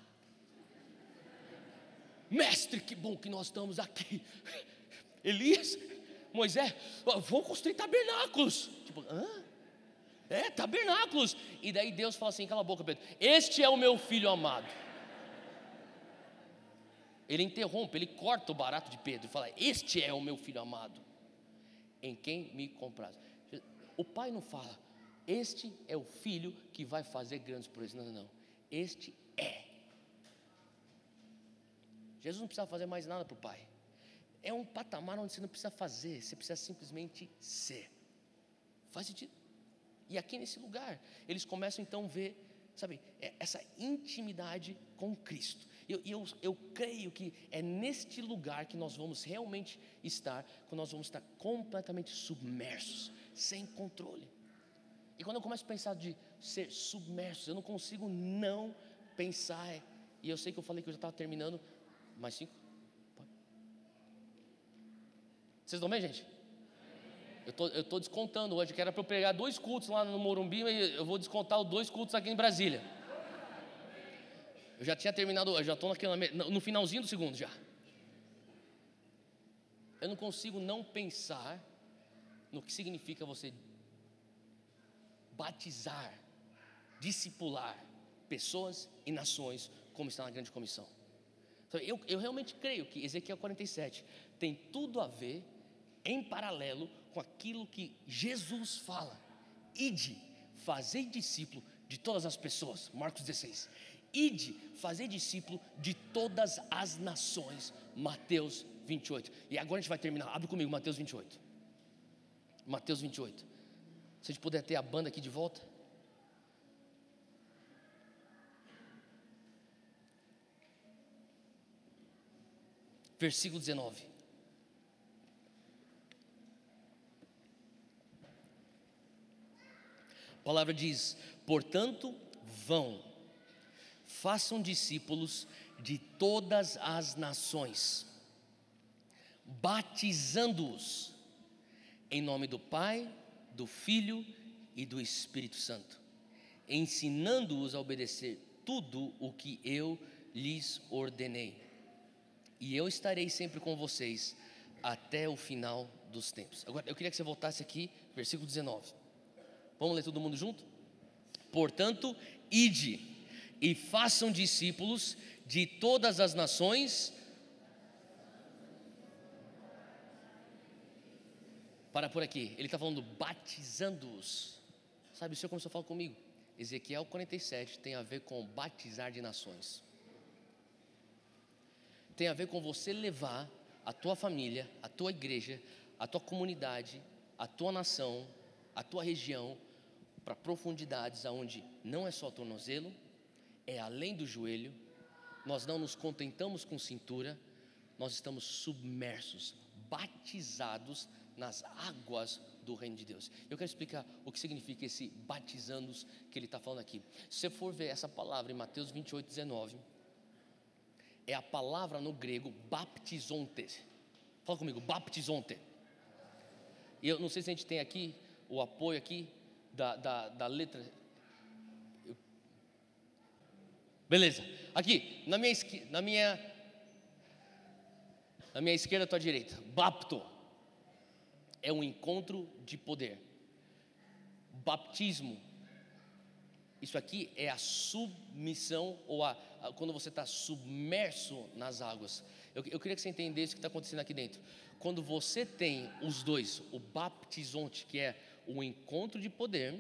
Mestre, que bom que nós estamos aqui. Elias, Moisés, vou construir tabernáculos. Tipo, hã? É, tabernáculos. E daí Deus fala assim: cala a boca, Pedro. Este é o meu filho amado. Ele interrompe, ele corta o barato de Pedro e fala: Este é o meu filho amado, em quem me compraz. O pai não fala, Este é o filho que vai fazer grandes proezas. Não, não, não. Este é. Jesus não precisa fazer mais nada para o pai. É um patamar onde você não precisa fazer, você precisa simplesmente ser. Faz sentido? E aqui nesse lugar, eles começam então a ver, sabe, é, essa intimidade com Cristo. E eu, eu, eu creio que é neste lugar que nós vamos realmente estar, quando nós vamos estar completamente submersos, sem controle. E quando eu começo a pensar de ser submersos, eu não consigo não pensar. E eu sei que eu falei que eu já estava terminando. Mais cinco? Vocês estão bem, gente? Eu tô, estou tô descontando hoje, que era para eu pegar dois cultos lá no Morumbi, mas eu vou descontar os dois cultos aqui em Brasília. Eu já tinha terminado, eu já estou no finalzinho do segundo já. Eu não consigo não pensar no que significa você batizar, discipular pessoas e nações, como está na grande comissão. Então, eu, eu realmente creio que Ezequiel 47 tem tudo a ver em paralelo com aquilo que Jesus fala. Ide, fazei discípulo de todas as pessoas. Marcos 16. Ide, fazei discípulo de todas as nações. Mateus 28. E agora a gente vai terminar. Abre comigo, Mateus 28. Mateus 28. Se a gente puder ter a banda aqui de volta. Versículo 19. A palavra diz: portanto, vão, façam discípulos de todas as nações, batizando-os em nome do Pai, do Filho e do Espírito Santo, ensinando-os a obedecer tudo o que eu lhes ordenei. E eu estarei sempre com vocês até o final dos tempos. Agora, eu queria que você voltasse aqui, versículo 19. Vamos ler todo mundo junto? Portanto, ide e façam discípulos de todas as nações. Para por aqui, ele está falando batizando-os. Sabe, o Senhor começou a falar comigo. Ezequiel 47 tem a ver com batizar de nações. Tem a ver com você levar a tua família, a tua igreja, a tua comunidade, a tua nação, a tua região para profundidades aonde não é só tornozelo, é além do joelho. Nós não nos contentamos com cintura, nós estamos submersos, batizados nas águas do reino de Deus. Eu quero explicar o que significa esse batizando-os que ele está falando aqui. Se você for ver essa palavra em Mateus 28, 19, é a palavra no grego baptizonte. Fala comigo, baptizonte. E eu não sei se a gente tem aqui o apoio aqui, da, da, da letra. Beleza. Aqui, na minha, na minha, na minha esquerda, tua direita. Bapto é um encontro de poder. Baptismo. Isso aqui é a submissão ou a, a quando você está submerso nas águas. Eu, eu, queria que você entendesse o que está acontecendo aqui dentro. Quando você tem os dois, o baptizonte, que é o encontro de poder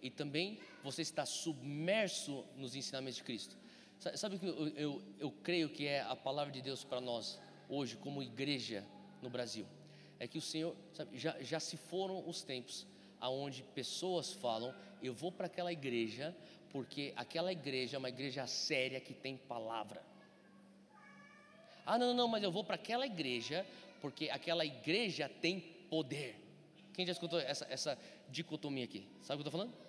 e também você está submerso nos ensinamentos de Cristo. Sabe o que eu, eu, eu creio que é a palavra de Deus para nós hoje, como igreja no Brasil? É que o Senhor, sabe, já, já se foram os tempos aonde pessoas falam, eu vou para aquela igreja porque aquela igreja é uma igreja séria que tem palavra. Ah, não, não, mas eu vou para aquela igreja porque aquela igreja tem poder. Quem já escutou essa, essa dicotomia aqui? Sabe o que eu estou falando?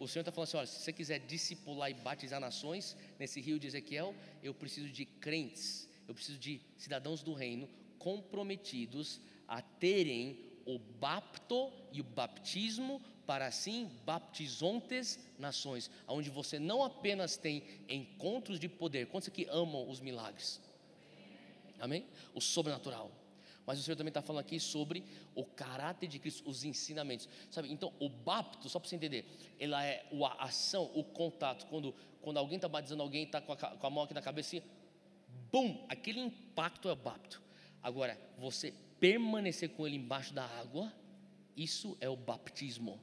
O Senhor está falando assim: olha, se você quiser discipular e batizar nações nesse rio de Ezequiel, eu preciso de crentes, eu preciso de cidadãos do reino comprometidos a terem o bapto e o baptismo para assim baptizontes nações, onde você não apenas tem encontros de poder, quantos aqui amam os milagres? Amém? O sobrenatural. Mas o Senhor também está falando aqui sobre o caráter de Cristo, os ensinamentos. Sabe? Então, o bapto, só para você entender, ela é a ação, o contato. Quando, quando alguém está batizando alguém, está com, com, a mão aqui na cabeça, bum, aquele impacto é o bapto. Agora, você permanecer com ele embaixo da água, isso é o baptismo.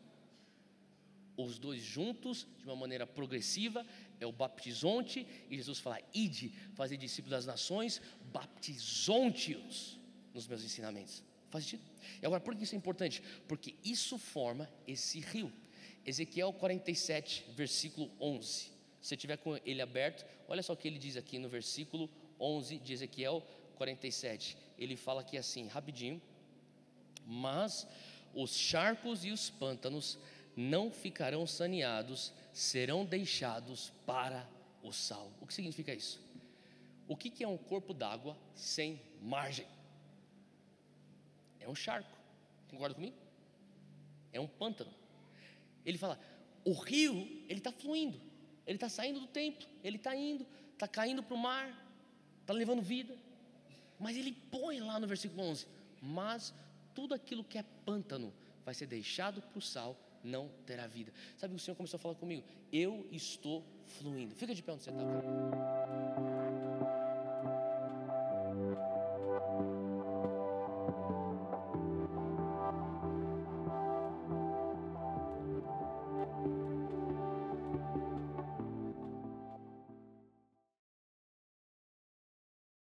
Os dois juntos, de uma maneira progressiva, é o baptizonte, e Jesus fala: ide, fazer discípulos das nações, baptizonte-os nos meus ensinamentos. Faz sentido? E agora, por que isso é importante? Porque isso forma esse rio. Ezequiel 47, versículo 11. Se você tiver com ele aberto, olha só o que ele diz aqui no versículo 11 de Ezequiel 47. Ele fala aqui assim, rapidinho. Mas os charcos e os pântanos não ficarão saneados, serão deixados para o sal. O que significa isso? O que é um corpo d'água sem margem? É um charco. Concorda comigo? É um pântano. Ele fala: o rio, ele está fluindo, ele está saindo do templo, ele está indo, está caindo para o mar, está levando vida. Mas ele põe lá no versículo 11: Mas tudo aquilo que é pântano vai ser deixado para o sal, não terá vida. Sabe o Senhor começou a falar comigo? Eu estou fluindo. Fica de pé onde você está.